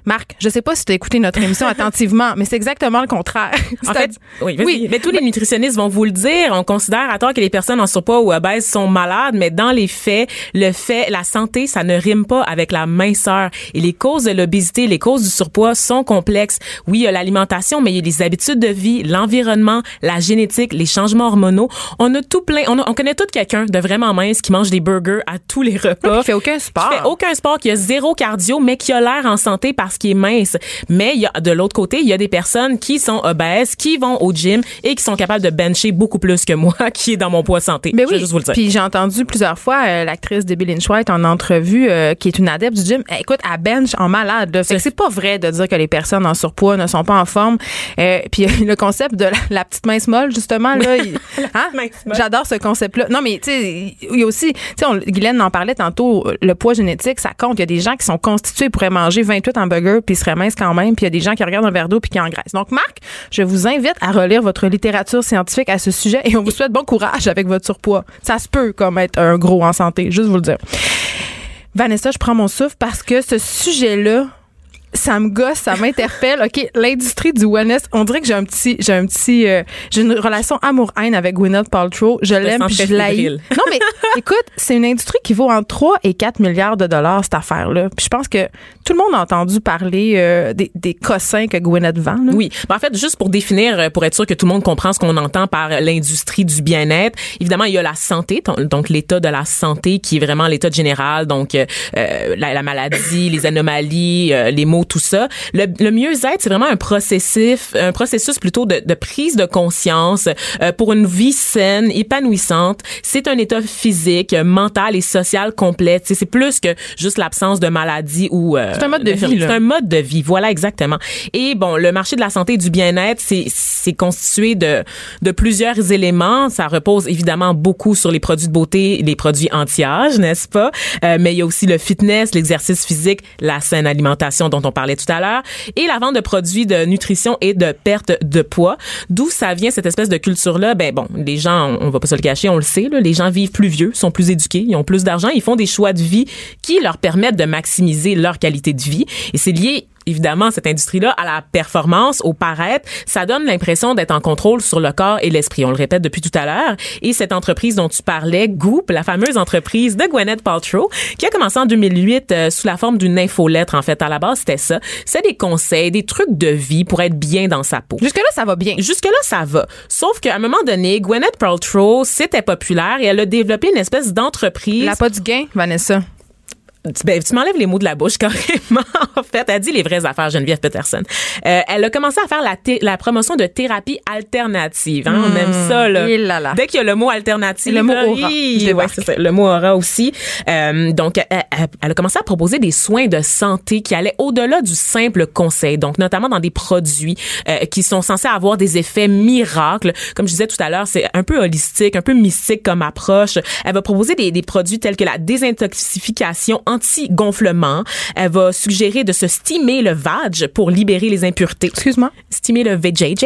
Marc, je sais pas si tu as écouté notre émission (laughs) attentivement, mais c'est exactement le contraire. (laughs) En fait, oui. Oui. Mais tous les nutritionnistes vont vous le dire. On considère à tort que les personnes en surpoids ou obèses sont malades, mais dans les faits, le fait, la santé, ça ne rime pas avec la minceur. Et les causes de l'obésité, les causes du surpoids sont complexes. Oui, il y a l'alimentation, mais il y a les habitudes de vie, l'environnement, la génétique, les changements hormonaux. On a tout plein. On, a- on connaît tout quelqu'un de vraiment mince qui mange des burgers à tous les repas. qui fait aucun sport. Qui fait aucun sport, qui a zéro cardio, mais qui a l'air en santé parce qu'il est mince. Mais il y a, de l'autre côté, il y a des personnes qui sont obèses, qui vont au gym et qui sont capables de bencher beaucoup plus que moi, (laughs) qui est dans mon poids santé. Ben Je vais oui. juste vous le dire. Puis j'ai entendu plusieurs fois euh, l'actrice Debbie Lynch White en entrevue, euh, qui est une adepte du gym. Eh, écoute, à bench en malade. là. Fait que c'est pas vrai de dire que les personnes en surpoids ne sont pas en forme. Euh, puis le concept de la, la petite mince molle, justement, là, il- (laughs) hein? j'adore ce concept-là. Non, mais tu sais, il y a aussi, tu sais, Guylaine en parlait tantôt, le poids génétique, ça compte. Il y a des gens qui sont constitués pourraient manger 28 hamburgers puis ils seraient minces quand même. Puis il y a des gens qui regardent un verre d'eau puis qui engraissent. Donc, Marc, je vous invite à relire votre littérature scientifique à ce sujet et on vous souhaite bon courage avec votre surpoids. Ça se peut comme être un gros en santé, juste vous le dire. Vanessa, je prends mon souffle parce que ce sujet-là, ça me gosse, ça m'interpelle. OK, l'industrie du wellness, on dirait que j'ai un petit j'ai un petit euh, j'ai une relation amour-haine avec Gwyneth Paltrow. Je l'aime puis je l'haïs. (laughs) Non mais écoute, c'est une industrie qui vaut entre 3 et 4 milliards de dollars cette affaire-là. Puis je pense que tout le monde a entendu parler euh, des, des cossins que Gwyneth vend. là. Oui. Ben, en fait, juste pour définir, euh, pour être sûr que tout le monde comprend ce qu'on entend par l'industrie du bien-être, évidemment, il y a la santé, donc l'état de la santé qui est vraiment l'état général, donc euh, euh, la, la maladie, les anomalies, euh, les maux, tout ça. Le, le mieux-être, c'est vraiment un processus, un processus plutôt de, de prise de conscience euh, pour une vie saine, épanouissante. C'est un état physique, mental et social complet. C'est plus que juste l'absence de maladie ou euh, C'est un mode de vie. C'est un mode de vie, voilà exactement. Et bon, le marché de la santé et du bien-être, c'est c'est constitué de de plusieurs éléments. Ça repose évidemment beaucoup sur les produits de beauté, les produits anti-âge, n'est-ce pas? Euh, Mais il y a aussi le fitness, l'exercice physique, la saine alimentation dont on parlais tout à l'heure, et la vente de produits de nutrition et de perte de poids. D'où ça vient cette espèce de culture-là? Ben bon, les gens, on va pas se le cacher, on le sait, là, les gens vivent plus vieux, sont plus éduqués, ils ont plus d'argent, ils font des choix de vie qui leur permettent de maximiser leur qualité de vie. Et c'est lié évidemment cette industrie-là à la performance, au paraître, ça donne l'impression d'être en contrôle sur le corps et l'esprit. On le répète depuis tout à l'heure. Et cette entreprise dont tu parlais, Goop, la fameuse entreprise de Gwyneth Paltrow, qui a commencé en 2008 euh, sous la forme d'une infolettre. En fait, à la base, c'était ça. C'est des conseils, des trucs de vie pour être bien dans sa peau. Jusque-là, ça va bien. Jusque-là, ça va. Sauf qu'à un moment donné, Gwyneth Paltrow, c'était populaire et elle a développé une espèce d'entreprise. Elle a pas du gain, Vanessa. Tu, ben, tu m'enlèves les mots de la bouche (laughs) carrément. en fait, elle dit les vraies affaires, Geneviève Peterson. Euh, elle a commencé à faire la, la promotion de thérapie alternative. Hein? On aime ça là. Et là, là. Dès qu'il y a le mot alternative, Le mot aura. Je ouais, ça, le mot aura aussi. Euh, donc, elle, elle- elle a commencé à proposer des soins de santé qui allaient au-delà du simple conseil. Donc, notamment dans des produits euh, qui sont censés avoir des effets miracles. Comme je disais tout à l'heure, c'est un peu holistique, un peu mystique comme approche. Elle va proposer des, des produits tels que la désintoxification anti-gonflement. Elle va suggérer de se steamer le vag pour libérer les impuretés. Excuse-moi? Steamer le VJJ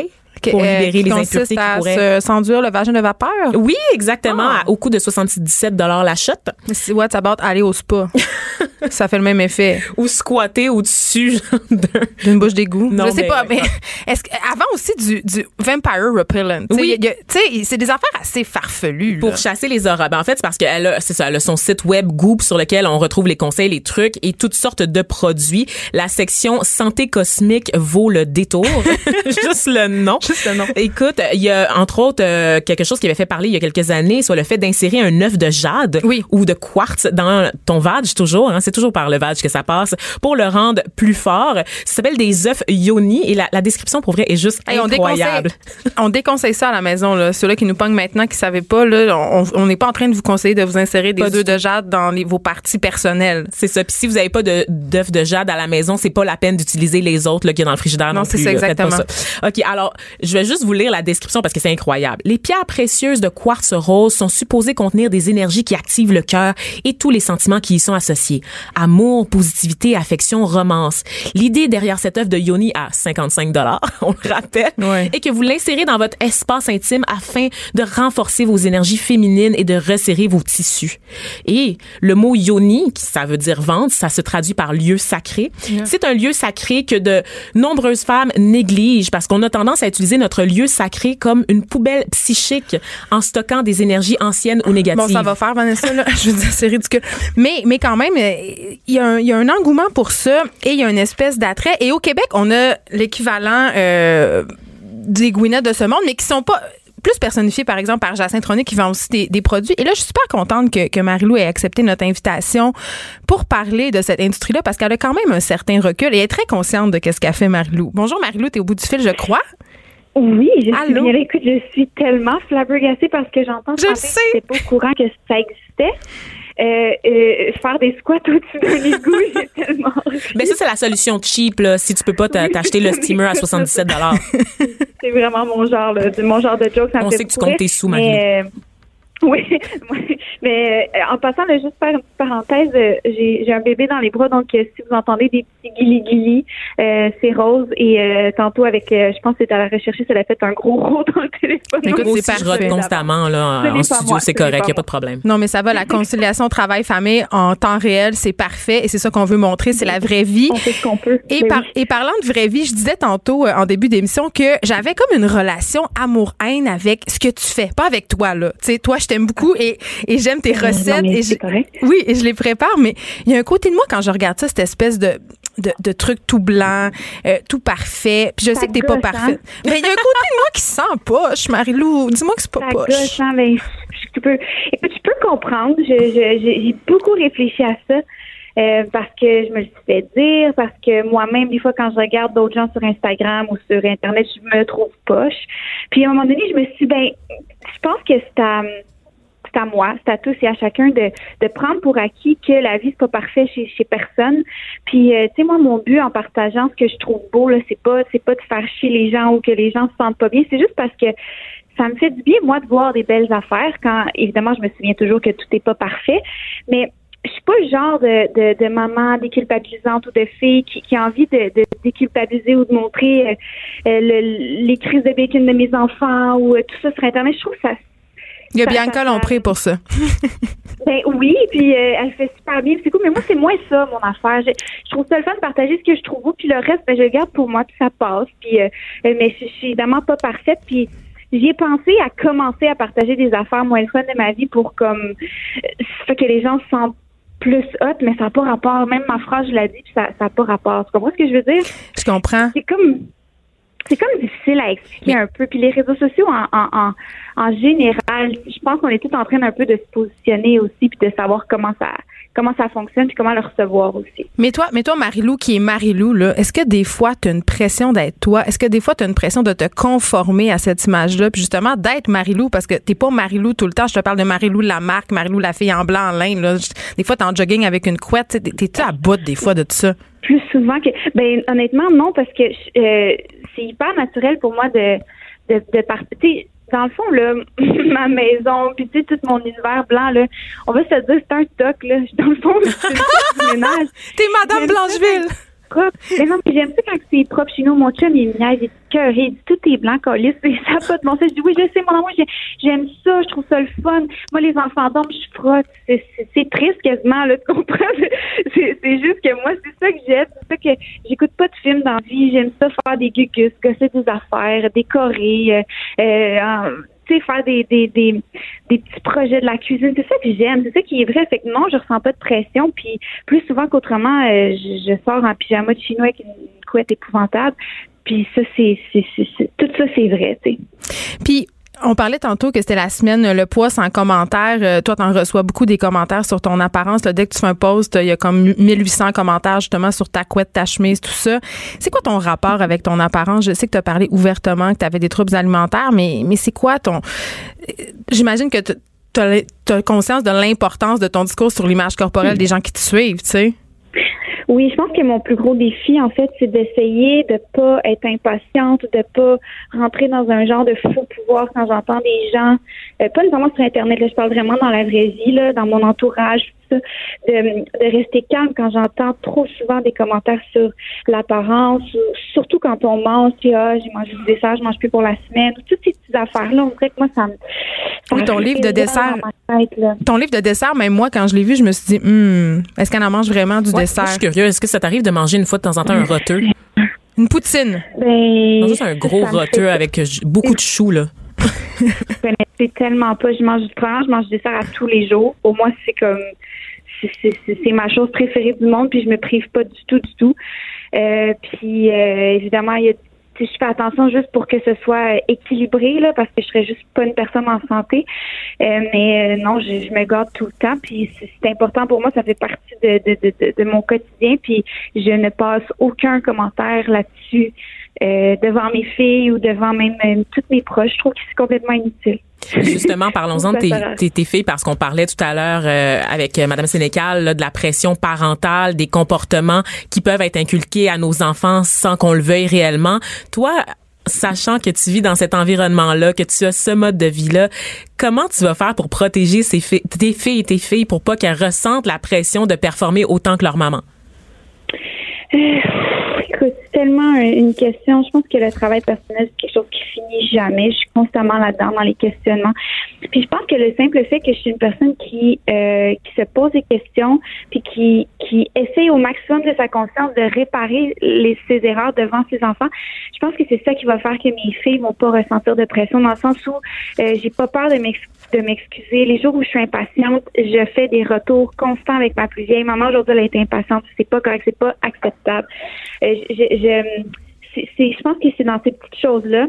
pour euh, libérer qui les impuretés qui pourraient... se- s'enduire le vagin de vapeur? Oui, exactement, Ah. à- au coût de 77 la shot. C'est what about aller au spa. (laughs) ça fait le même effet Ou squatter au-dessus d'un... d'une bouche d'égout. Je sais mais- pas, mais est-ce avant aussi du, du vampire repellent. Oui. tu sais, c'est des affaires assez farfelues. là. Pour chasser les auras. Ben, en fait, c'est parce qu'elle a, c'est ça, elle a son site web Goop sur lequel on retrouve les conseils, les trucs et toutes sortes de produits. La section santé cosmique vaut le détour. (laughs) Juste le nom. Juste le nom. Écoute, il y a entre autres euh, quelque chose qui avait fait parler il y a quelques années, soit le fait d'insérer un œuf de jade Oui. ou de quartz dans ton vag toujours. Hein, toujours par le vag que ça passe pour le rendre plus fort. Ça s'appelle des œufs yoni et la, la description pour vrai est juste Hey, on incroyable. déconseille, (laughs) on déconseille ça à la maison. Là. Ceux-là qui nous pognent maintenant, qui ne savaient pas, là, on n'est pas en train de vous conseiller de vous insérer des œufs de jade dans les- vos parties personnelles. C'est ça. Puis si vous n'avez pas de d'œufs de jade à la maison, c'est pas la peine d'utiliser les autres là, qu'il y a dans le frigidaire. Non, Non, c'est. Faites pas exactement. ça. OK, alors, je vais juste vous lire la description parce que c'est incroyable. Les pierres précieuses de quartz rose sont supposées contenir des énergies qui activent le cœur et tous les sentiments qui y sont associés. Amour, positivité, affection, romance. L'idée derrière cette œuvre de Yoni à 55 (laughs) on le rappelle, Ouais. est que vous l'insérez dans votre espace intime afin de renforcer vos énergies féminines et de resserrer vos tissus. Et le mot yoni, qui ça veut dire ventre, ça se traduit par lieu sacré. C'est un lieu sacré que de nombreuses femmes négligent parce qu'on a tendance à utiliser notre lieu sacré comme une poubelle psychique en stockant des énergies anciennes ou négatives. Bon, ça va faire, Vanessa, là. (laughs) Je veux dire, c'est ridicule. Mais, mais quand même, il y, a un- il y a un engouement pour ça et il y a une espèce d'attrait. Et au Québec, on a l'équivalent euh, des Gwyneth de ce monde, mais qui sont pas plus personnifiés, par exemple, par Jacinthe Tronic, qui vend aussi des, des produits. Et là, je suis super contente que, que Marie-Lou ait accepté notre invitation pour parler de cette industrie-là, parce qu'elle a quand même un certain recul et est très consciente de ce qu'a fait Marie-Lou. Bonjour, Marie-Lou, t'es au bout du fil, je crois. Oui, je suis Allô? bien. Écoute, je suis tellement flabbergastée parce que j'entends Je que sais. j'étais pas au courant que ça existait. Euh, euh, faire des squats au-dessus d'un (laughs) égout, j'ai tellement. Mais ça, c'est la solution cheap, là, si tu peux pas t'a- t'acheter le steamer à 77 C'est vraiment mon genre, là, mon genre de joke. Ça On sait que tu comptes tes sous, Mais, euh, (laughs) oui, oui. mais euh, en passant, là, juste faire une petite parenthèse, euh, j'ai j'ai un bébé dans les bras, donc euh, si vous entendez des petits guili-guili, euh, c'est rose. Et euh, tantôt, avec, euh, je pense que c'est à la rechercher, ça l'a fait un gros (laughs) rot dans le téléphone. Écoute, c'est aussi, je constamment là, en, studio, c'est correct, il n'y a pas de problème. Non, mais ça va, la conciliation travail-famille en temps réel, c'est parfait et c'est ça qu'on veut montrer, c'est la vraie vie. On fait ce qu'on peut. Et, Mais par- oui. et parlant de vraie vie, je disais tantôt euh, en début d'émission que j'avais comme une relation amour-haine avec ce que tu fais, pas avec toi là. Tu sais, toi, je t'aime beaucoup et, et j'aime tes Non, recettes mais et je, correct. oui, et je les prépare, mais il y a un côté de moi quand je regarde ça, cette espèce de de, de truc tout blanc, euh, tout parfait. Puis je Ça sais que t'es pas hein? parfaite. Mais il y a un côté de moi qui se sent poche, Marie-Lou. Dis-moi que c'est pas Ça poche. gosse, hein, mais je peux, écoute, je peux comprendre. J'ai beaucoup réfléchi à ça. euh, parce que je me le suis fait dire, parce que moi-même, des fois, quand je regarde d'autres gens sur Instagram ou sur Internet, je me trouve poche. Puis à un moment donné, je me suis dit, ben, je pense que c'est à, c'est à moi, c'est à tous et à chacun de, de prendre pour acquis que la vie, c'est pas parfait chez, chez personne. Puis, euh, tu sais, moi, mon but en partageant ce que je trouve beau, là, c'est pas, c'est pas de faire chier les gens ou que les gens se sentent pas bien. C'est juste parce que ça me fait du bien, moi, de voir des belles affaires quand, évidemment, je me souviens toujours que tout n'est pas parfait. Mais je suis pas le genre de, de, de maman déculpabilisante ou de fille qui, qui a envie de, de déculpabiliser ou de montrer euh, euh, le- les crises de bacon de mes enfants ou euh, tout ça sur Internet. Je trouve ça Il y a Bianca Lompré pour ça. (laughs) ben oui, puis euh, elle fait super bien, c'est cool. Mais moi, c'est moins ça, mon affaire. Je, je trouve ça le fun de partager ce que je trouve beau, puis le reste, ben, je le garde pour moi, puis ça passe. Puis, euh, euh, mais je, je suis évidemment pas parfaite, puis j'y ai pensé à commencer à partager des affaires moins le fun de ma vie pour comme ça que les gens se sentent plus hot, mais ça n'a pas rapport. Même ma phrase, je l'ai dit, puis ça n'a pas rapport. Tu comprends ce que je veux dire? Je comprends. c'est comme c'est comme difficile à expliquer un peu. Puis les réseaux sociaux en, en, en, en général, je pense qu'on est tous en train un peu de se positionner aussi puis de savoir comment ça comment ça fonctionne puis comment le recevoir aussi. Mais toi, mais toi, Marilou, qui est Marilou, là, est-ce que des fois, tu as une pression d'être toi? Est-ce que des fois, tu as une pression de te conformer à cette image-là? Puis justement, d'être Marilou, parce que t'es pas Marilou tout le temps. Je te parle de Marilou la marque, Marilou la fille en blanc en lin. Là. Des fois, t'es en jogging avec une couette. T'es-tu à bout des fois de tout ça? Plus souvent que ben honnêtement non parce que euh, c'est hyper naturel pour moi de de, de partir. Dans le fond là, (laughs) ma maison puis tu sais tout mon univers blanc là, on va se dire c'est un stock là. Dans le fond, c'est ménage. (laughs) T'es Madame Blancheville! Mais non, puis j'aime ça quand c'est propre chez nous. Mon chum, il me il cœur, il dit tout est blanc, colis, et ça pas de bon sens. Je dis oui, je sais, mon amour, j'ai- j'aime ça, je trouve ça le fun. Moi, les enfants dorment, je frotte. C'est- triste quasiment, là, tu comprends? (laughs) C'est juste que moi, c'est ça que j'aime. C'est ça que j'écoute pas de films dans la vie. J'aime ça faire des gugus, gosser des affaires, décorer, euh, euh, tu sais, faire des, des, des, des petits projets de la cuisine. C'est ça que j'aime. C'est ça qui est vrai. Fait que non, je ressens pas de pression. Puis plus souvent qu'autrement, euh, je, sors en pyjama de chinois avec une couette épouvantable. Puis ça, c'est, tout ça, c'est vrai, tu sais. Puis, on parlait tantôt que c'était la semaine le poids sans commentaire. Euh, toi, t'en reçois beaucoup des commentaires sur ton apparence. Là, dès que tu fais un post, il y a comme 1800 commentaires justement sur ta couette, ta chemise, tout ça. C'est quoi ton rapport avec ton apparence? Je sais que tu as parlé ouvertement que tu avais des troubles alimentaires, mais, mais c'est quoi ton... Euh, J'imagine que tu as conscience de l'importance de ton discours sur l'image corporelle des gens qui te suivent, tu sais. Oui, je pense que mon plus gros défi, en fait, c'est d'essayer de pas être impatiente, de pas rentrer dans un genre de faux pouvoir quand j'entends des gens, euh, pas nécessairement sur Internet, là, je parle vraiment dans la vraie vie, là, dans mon entourage, ça, de, de rester calme quand j'entends trop souvent des commentaires sur l'apparence, ou surtout quand on mange, tu sais, ah, j'ai mangé du dessert, je mange plus pour la semaine, toutes ces petites affaires-là, on dirait que moi, ça me... ça Oui, ton livre de dessert. tête. Ton livre de dessert, même moi, quand je l'ai vu, je me suis dit, hmm, est-ce qu'elle en mange vraiment du Ouais, dessert? moi, je suis curieux. Est-ce que ça t'arrive de manger une fois de temps en temps un (laughs) roteux? Une poutine. Ben, Non, juste un gros roteux avec euh, beaucoup de choux, là. (laughs) Vous connaissez tellement pas. Je mange du premièrement, je mange du dessert à tous les jours. Au moins, c'est comme c'est- ma chose préférée du monde, puis je me prive pas du tout, du tout. Euh, puis euh, évidemment, il y a je fais attention juste pour que ce soit équilibré là, parce que je serais juste pas une personne en santé. Euh, mais euh, non, je, je me garde tout le temps. Puis c'est important pour moi, ça fait partie de, de, de, de mon quotidien. Puis je ne passe aucun commentaire là-dessus euh, devant mes filles ou devant même euh, toutes mes proches. Je trouve que c'est complètement inutile. Justement, parlons-en de (laughs) tes, tes, tes filles parce qu'on parlait tout à l'heure euh, avec Madame Sénécal là, de la pression parentale, des comportements qui peuvent être inculqués à nos enfants sans qu'on le veuille réellement. Toi, sachant que tu vis dans cet environnement-là, que tu as ce mode de vie-là, comment tu vas faire pour protéger ces tes filles et tes filles pour pas qu'elles ressentent la pression de performer autant que leur maman? Écoute, c'est tellement une question. Je pense que le travail personnel, c'est quelque chose qui finit jamais. Je suis constamment là-dedans dans les questionnements. Puis je pense que le simple fait que je suis une personne qui euh, qui se pose des questions, puis qui qui essaye au maximum de sa conscience de réparer les, ses erreurs devant ses enfants, je pense que c'est ça qui va faire que mes filles vont pas ressentir de pression dans le sens où euh, j'ai pas peur de m'ex- de m'excuser. Les jours où je suis impatiente, je fais des retours constants avec ma plus vieille. Maman, aujourd'hui, elle a été impatiente. C'est pas correct, c'est pas acceptable. Euh, je, je, je- je pense que c'est dans ces petites choses-là.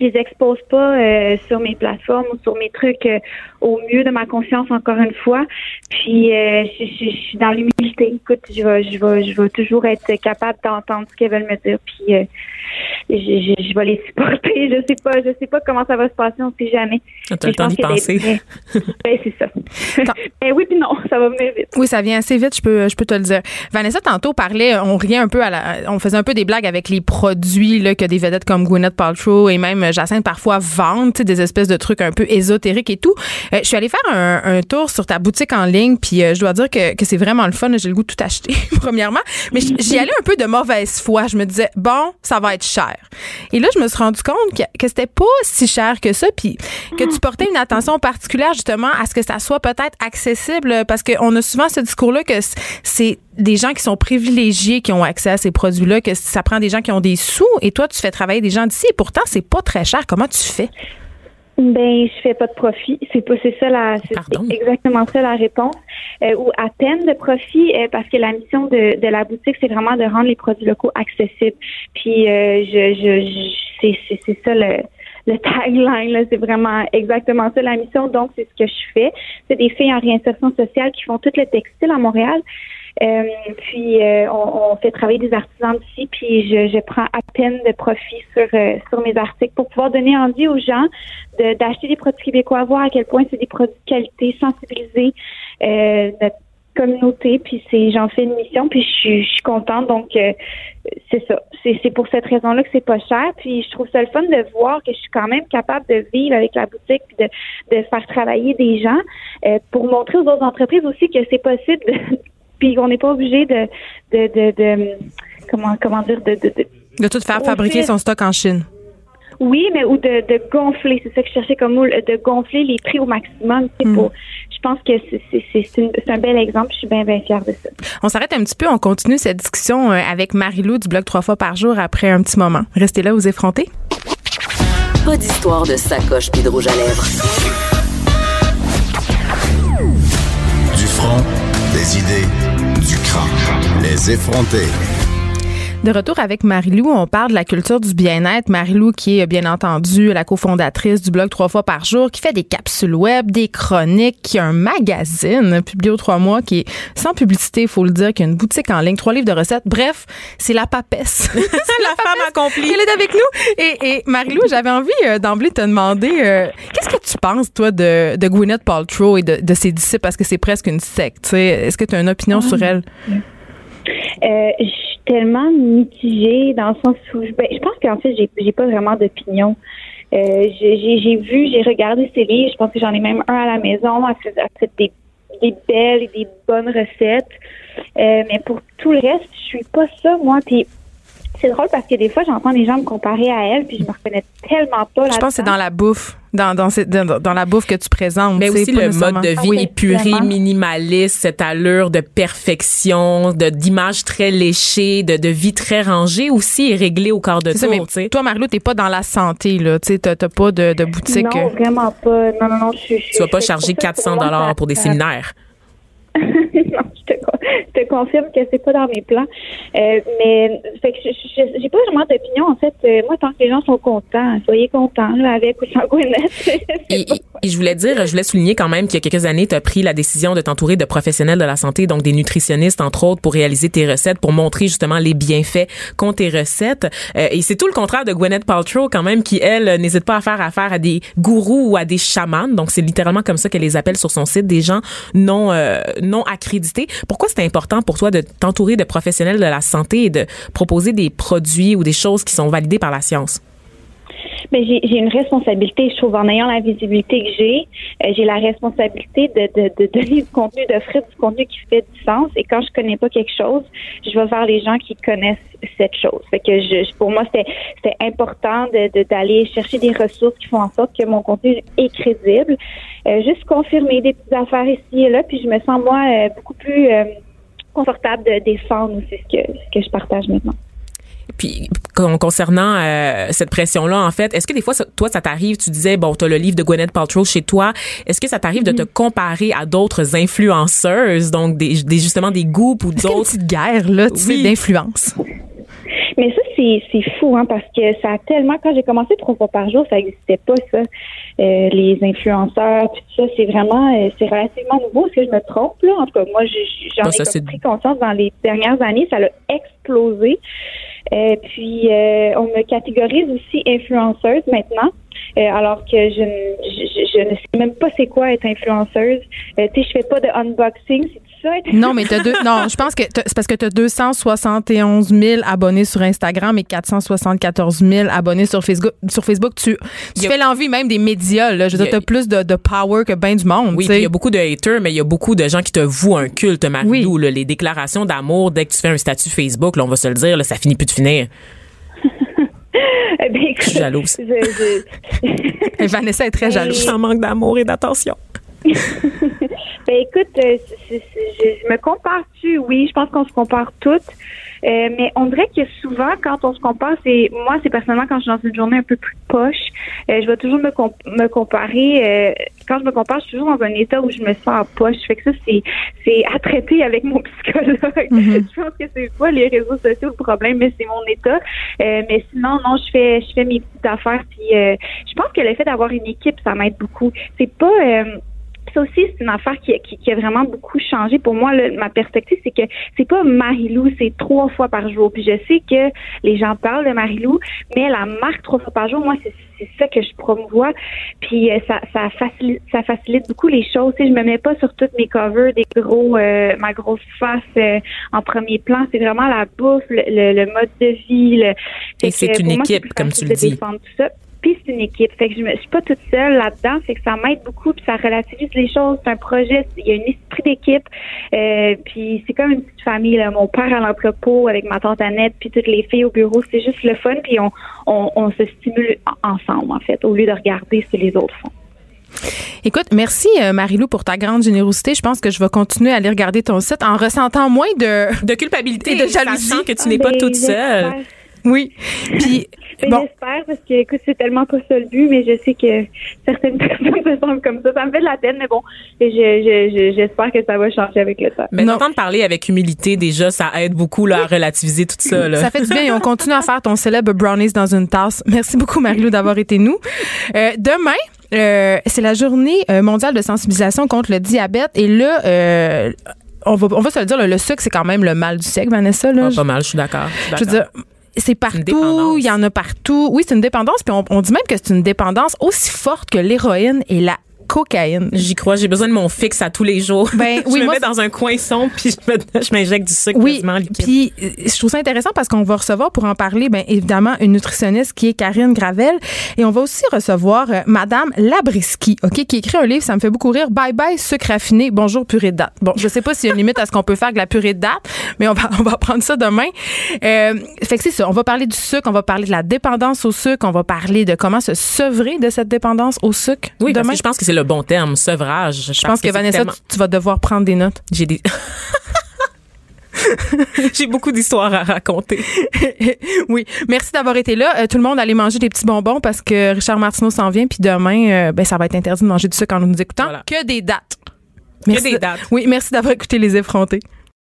Je les expose pas euh, sur mes plateformes ou sur mes trucs euh, au mieux de ma conscience encore une fois. Puis euh, je, je- je suis dans l'humilité. Écoute, je vais, je vais, je vais toujours être capable d'entendre ce qu'elles veulent me dire. Puis je, vais les supporter. Je sais pas, je sais pas comment ça va se passer, on sait jamais. Tu as le temps d'y penser. Ben, c'est ça. (laughs) ben oui, puis non, ça va venir vite. Oui, ça vient assez vite, je peux, je peux te le dire. Vanessa, tantôt, parlait, on riait un peu à la, on faisait un peu des blagues avec les produits, là, que des vedettes comme Gwyneth Paltrow et même Jacinthe parfois vendent, des espèces de trucs un peu ésotériques et tout. Euh, je suis allée faire un, tour sur ta boutique en ligne, puis euh, je dois dire que, que c'est vraiment le fun. J'ai le goût de tout acheter, (laughs) premièrement. Mais j'y allais un peu de mauvaise foi. Je me disais, bon, ça va être cher. Et là, je me suis rendu compte que, que c'était pas si cher que ça, puis que tu portais une attention particulière justement à ce que ça soit peut-être accessible, parce qu'on a souvent ce discours-là que c'est des gens qui sont privilégiés qui ont accès à ces produits-là, que ça prend des gens qui ont des sous, et toi, tu fais travailler des gens d'ici, et pourtant, c'est pas très cher. Comment tu fais? Ben, je fais pas de profit. C'est pas, c'est ça la, c'est exactement ça la réponse. Euh, ou à peine de profit, euh, parce que la mission de, de la boutique, c'est vraiment de rendre les produits locaux accessibles. Puis, euh, je, je, je- c'est, c'est, ça le, le tagline. C'est vraiment exactement ça la mission. Donc, c'est ce que je fais. C'est des filles en réinsertion sociale qui font tout le textile à Montréal. Euh, puis euh, on, on fait travailler des artisans d'ici, puis je, je prends à peine de profit sur euh, sur mes articles pour pouvoir donner envie aux gens de- d'acheter des produits québécois, voir à quel point c'est des produits de qualité, sensibiliser euh, notre communauté, puis c'est j'en fais une mission, puis je suis je suis contente, donc euh, c'est ça. C'est pour cette raison-là que c'est pas cher, puis je trouve ça le fun de voir que je suis quand même capable de vivre avec la boutique, de de faire travailler des gens pour montrer aux autres entreprises aussi que c'est possible puis on n'est pas obligé de, de, de, de- comment comment dire de, de, de- De tout faire fabriquer fait- son stock en Chine. oui mais ou de, de gonfler c'est ça que je cherchais comme mot de gonfler les prix au maximum tu sais, pour je pense que c'est c'est c'est c'est une- c'est un bel exemple je suis bien bien fière de ça On s'arrête un petit peu, on continue cette discussion euh, avec Marie-Lou du blog trois fois par jour après un petit moment. Restez là, vous effrontez. Pas d'histoire de sacoche puis de rouge à lèvres. Du front, des idées, du crâne. Les effronter. De retour avec Marie-Lou, on parle de la culture du bien-être. Marie-Lou, qui est bien entendu la cofondatrice du blog trois fois par jour, qui fait des capsules web, des chroniques, qui a un magazine publié aux trois mois, qui est sans publicité, il faut le dire, qui a une boutique en ligne, trois livres de recettes. Bref, c'est la papesse. (laughs) c'est La (laughs) femme accomplie. Elle est avec nous. Et, et Marie-Lou, j'avais envie euh, d'emblée de te demander, euh, qu'est-ce que tu penses, toi, de, de Gwyneth Paltrow et de, de ses disciples, parce que c'est presque une secte. tu sais. Est-ce que tu as une opinion sur elle? Euh, je tellement mitigée dans le sens où je, ben, pense qu'en fait j'ai j'ai pas vraiment d'opinion. Euh, j'ai j'ai- vu, j'ai regardé ses livres. Je pense que j'en ai même un à la maison. Elle des belles et des bonnes recettes. Euh, mais pour tout le reste, je suis pas ça moi. Puis c'est drôle parce que des fois j'entends les gens me comparer à elle, puis je me reconnais tellement pas. Je pense que c'est dans la bouffe, dans, dans, cette- dans, dans la bouffe que tu présentes. Mais aussi le mode de vie Oui, épuré, vraiment. minimaliste, cette allure de perfection, de d'image très léchée, de, de vie très rangée aussi et réglée au quart de C'est ça, tour, mais toi, Marie-Lou, t'es pas dans la santé, là. Tu sais, t'as pas de, de boutique. Non, euh, vraiment pas. Non, non, non. Je, je, Tu vas pas charger pour ça, 400 moi, dollars ça- pour des séminaires. (laughs) non, je te, je te confirme que c'est pas dans mes plans. Euh, mais fait que je- j'ai pas vraiment d'opinion en fait. Euh, moi, tant que les gens sont contents, soyez contents là, avec ou sans Gwyneth. (laughs) Et, et- je voulais dire, je voulais souligner quand même qu'il y a quelques années, tu as pris la décision de t'entourer de professionnels de la santé, donc des nutritionnistes entre autres, pour réaliser tes recettes, pour montrer justement les bienfaits qu'ont tes recettes. Euh, et c'est tout le contraire de Gwyneth Paltrow quand même, qui elle n'hésite pas à faire affaire à des gourous ou à des chamans. Donc c'est littéralement comme ça qu'elle les appelle sur son site, des gens non euh, non accrédités. Pourquoi c'est important pour toi de t'entourer de professionnels de la santé et de proposer des produits ou des choses qui sont validées par la science? Mais j'ai une responsabilité, je trouve, en ayant la visibilité que j'ai, euh, j'ai la responsabilité de, de, de donner du contenu, d'offrir du contenu qui fait du sens. Et quand je connais pas quelque chose, je vais vers les gens qui connaissent cette chose. Fait que je, pour moi, c'était important de de- d'aller chercher des ressources qui font en sorte que mon contenu est crédible. Euh, juste confirmer des petites affaires ici et là, puis je me sens moi euh, beaucoup plus euh, confortable de défendre aussi ce que ce que je partage maintenant. Puis con- concernant euh, cette pression-là, en fait, est-ce que des fois, ça- toi, ça t'arrive, tu disais, bon, tu as le livre de Gwyneth Paltrow chez toi, est-ce que ça t'arrive de te comparer à d'autres influenceuses, donc des, des justement des goûts ou a une d'autres? petite guerre, là, tu sais, d'influence? Mais ça, c'est, c'est fou, hein, parce que ça a tellement, quand j'ai commencé trois fois par jour, ça n'existait pas, ça. Euh, les influenceurs, puis tout ça, c'est vraiment, euh, c'est relativement nouveau. Est-ce que je me trompe, là? En tout cas, moi, j'ai- j'en ai c'est- pris conscience dans les dernières années. Ça a explosé. Puis, euh, on me catégorise aussi influenceuse maintenant. euh, alors que je, je, je ne sais même pas c'est quoi être influenceuse. Euh, tu sais, je fais pas de unboxing, ça? Non, mais t'as deux. Non, je pense que t'as- c'est parce que tu as 271 000 abonnés sur Instagram et 474 000 abonnés sur Facebook. Sur Facebook, tu, a- fais l'envie même des médias. Là. Je veux dire, a- t'as plus de, de power que ben du monde. Oui, il y a beaucoup de haters, mais il y a beaucoup de gens qui te vouent un culte, Marie-Lou. Oui. là. Les déclarations d'amour, dès que tu fais un statut Facebook, là, on va se le dire, là, ça finit plus de finir. (laughs) Eh ben, écoute, Je suis jalouse. je- (laughs) Vanessa est très jalouse. J'en manque d'amour et d'attention. (laughs) Ben écoute, euh, je, je me compare-tu? Oui, je pense qu'on se compare toutes. Euh, mais on dirait que souvent, quand on se compare, c'est moi, c'est personnellement quand je suis dans une journée un peu plus poche, euh, je vais toujours me, com- me comparer. euh, quand je me compare, je suis toujours dans un état où je me sens en poche. Fait que ça, c'est c'est à traiter avec mon (laughs) psychologue. Je pense que c'est pas les réseaux sociaux le problème, mais c'est mon état. Euh, mais sinon, non, je fais je fais mes petites affaires. Puis euh, je pense que le fait d'avoir une équipe, ça m'aide beaucoup. C'est pas euh, ça aussi, c'est une affaire qui, qui, qui a vraiment beaucoup changé pour moi. là. ma perspective, c'est que c'est pas Marilou, c'est trois fois par jour. Puis je sais que les gens parlent de Marilou, mais la marque trois fois par jour, moi, c'est c'est ça que je promouvois. Puis euh, ça, ça, facilite, ça facilite beaucoup les choses. Tu sais, je me mets pas sur toutes mes covers des gros, euh, ma grosse face euh, en premier plan. C'est vraiment la bouffe, le, le- le mode de vie. le- Et c'est une moi, équipe, comme tu le dis. défendre tout ça. Puis c'est une équipe. Fait que je, je suis pas toute seule là-dedans. Fait que ça m'aide beaucoup. Puis ça relativise les choses. C'est un projet. Il y a un esprit d'équipe. Euh, puis c'est comme une petite famille. Là. Mon père à l'emploi pro avec ma tante Annette, puis toutes les filles au bureau. C'est juste le fun. Puis on, on, on se stimule en- ensemble, en fait, au lieu de regarder ce que les autres font. Écoute, merci euh, Marie-Lou pour ta grande générosité. Je pense que je vais continuer à aller regarder ton site en ressentant moins de. De culpabilité, Et de jalousie. que tu n'es pas toute seule. Oui. Puis bon. J'espère parce que écoute, c'est tellement pas ça le but, mais je sais que certaines (laughs) personnes se sentent comme ça. Ça me fait de la peine, mais bon, je- je- je- j'espère que ça va changer avec le temps. Mais d'entendre parler avec humilité, déjà, ça aide beaucoup là, à relativiser tout ça. Là. Ça fait du bien et on continue à faire ton célèbre brownies dans une tasse. Merci beaucoup, Marie-Lou, d'avoir été nous. Euh, demain, euh, c'est la journée euh, mondiale de sensibilisation contre le diabète. Et là, euh, on, va, on va se le dire, là, le sucre, c'est quand même le mal du siècle, Vanessa. Là. Ah, pas mal, je suis d'accord. je veux dire, c'est partout, il y en a partout. Oui, c'est une dépendance, puis on, on dit même que c'est une dépendance aussi forte que l'héroïne et la cocaïne. J'y crois, j'ai besoin de mon fixe à tous les jours. Ben, (laughs) je oui, me moi, mets dans un coin sombre puis je (laughs) m'injecte du sucre Oui, puis euh, je trouve ça intéressant parce qu'on va recevoir pour en parler, bien évidemment, une nutritionniste qui est Karine Gravel et on va aussi recevoir euh, Madame Labriski, ok, qui écrit un livre, ça me fait beaucoup rire. Bye bye sucre raffiné, bonjour purée de date. Bon, je sais pas s'il y a une limite à ce qu'on peut faire avec la purée de date, mais on va (laughs) on va prendre ça demain. Euh, fait que c'est ça, on va parler du sucre, on va parler de la dépendance au sucre, on va parler de comment se sevrer de cette dépendance au sucre. Oui, parce demain. que je pense que c'est le bon terme, sevrage. Je pense que, Vanessa, tu, tu vas devoir prendre des notes. J'ai des... (laughs) J'ai beaucoup d'histoires à raconter. (laughs) oui. Merci d'avoir été là. Euh, tout le monde, allez manger des petits bonbons parce que Richard Martineau s'en vient. Puis demain, euh, ben, ça va être interdit de manger du sucre en nous écoutant. Voilà. Que des dates. Que des dates. Oui, merci d'avoir écouté Les Effrontés.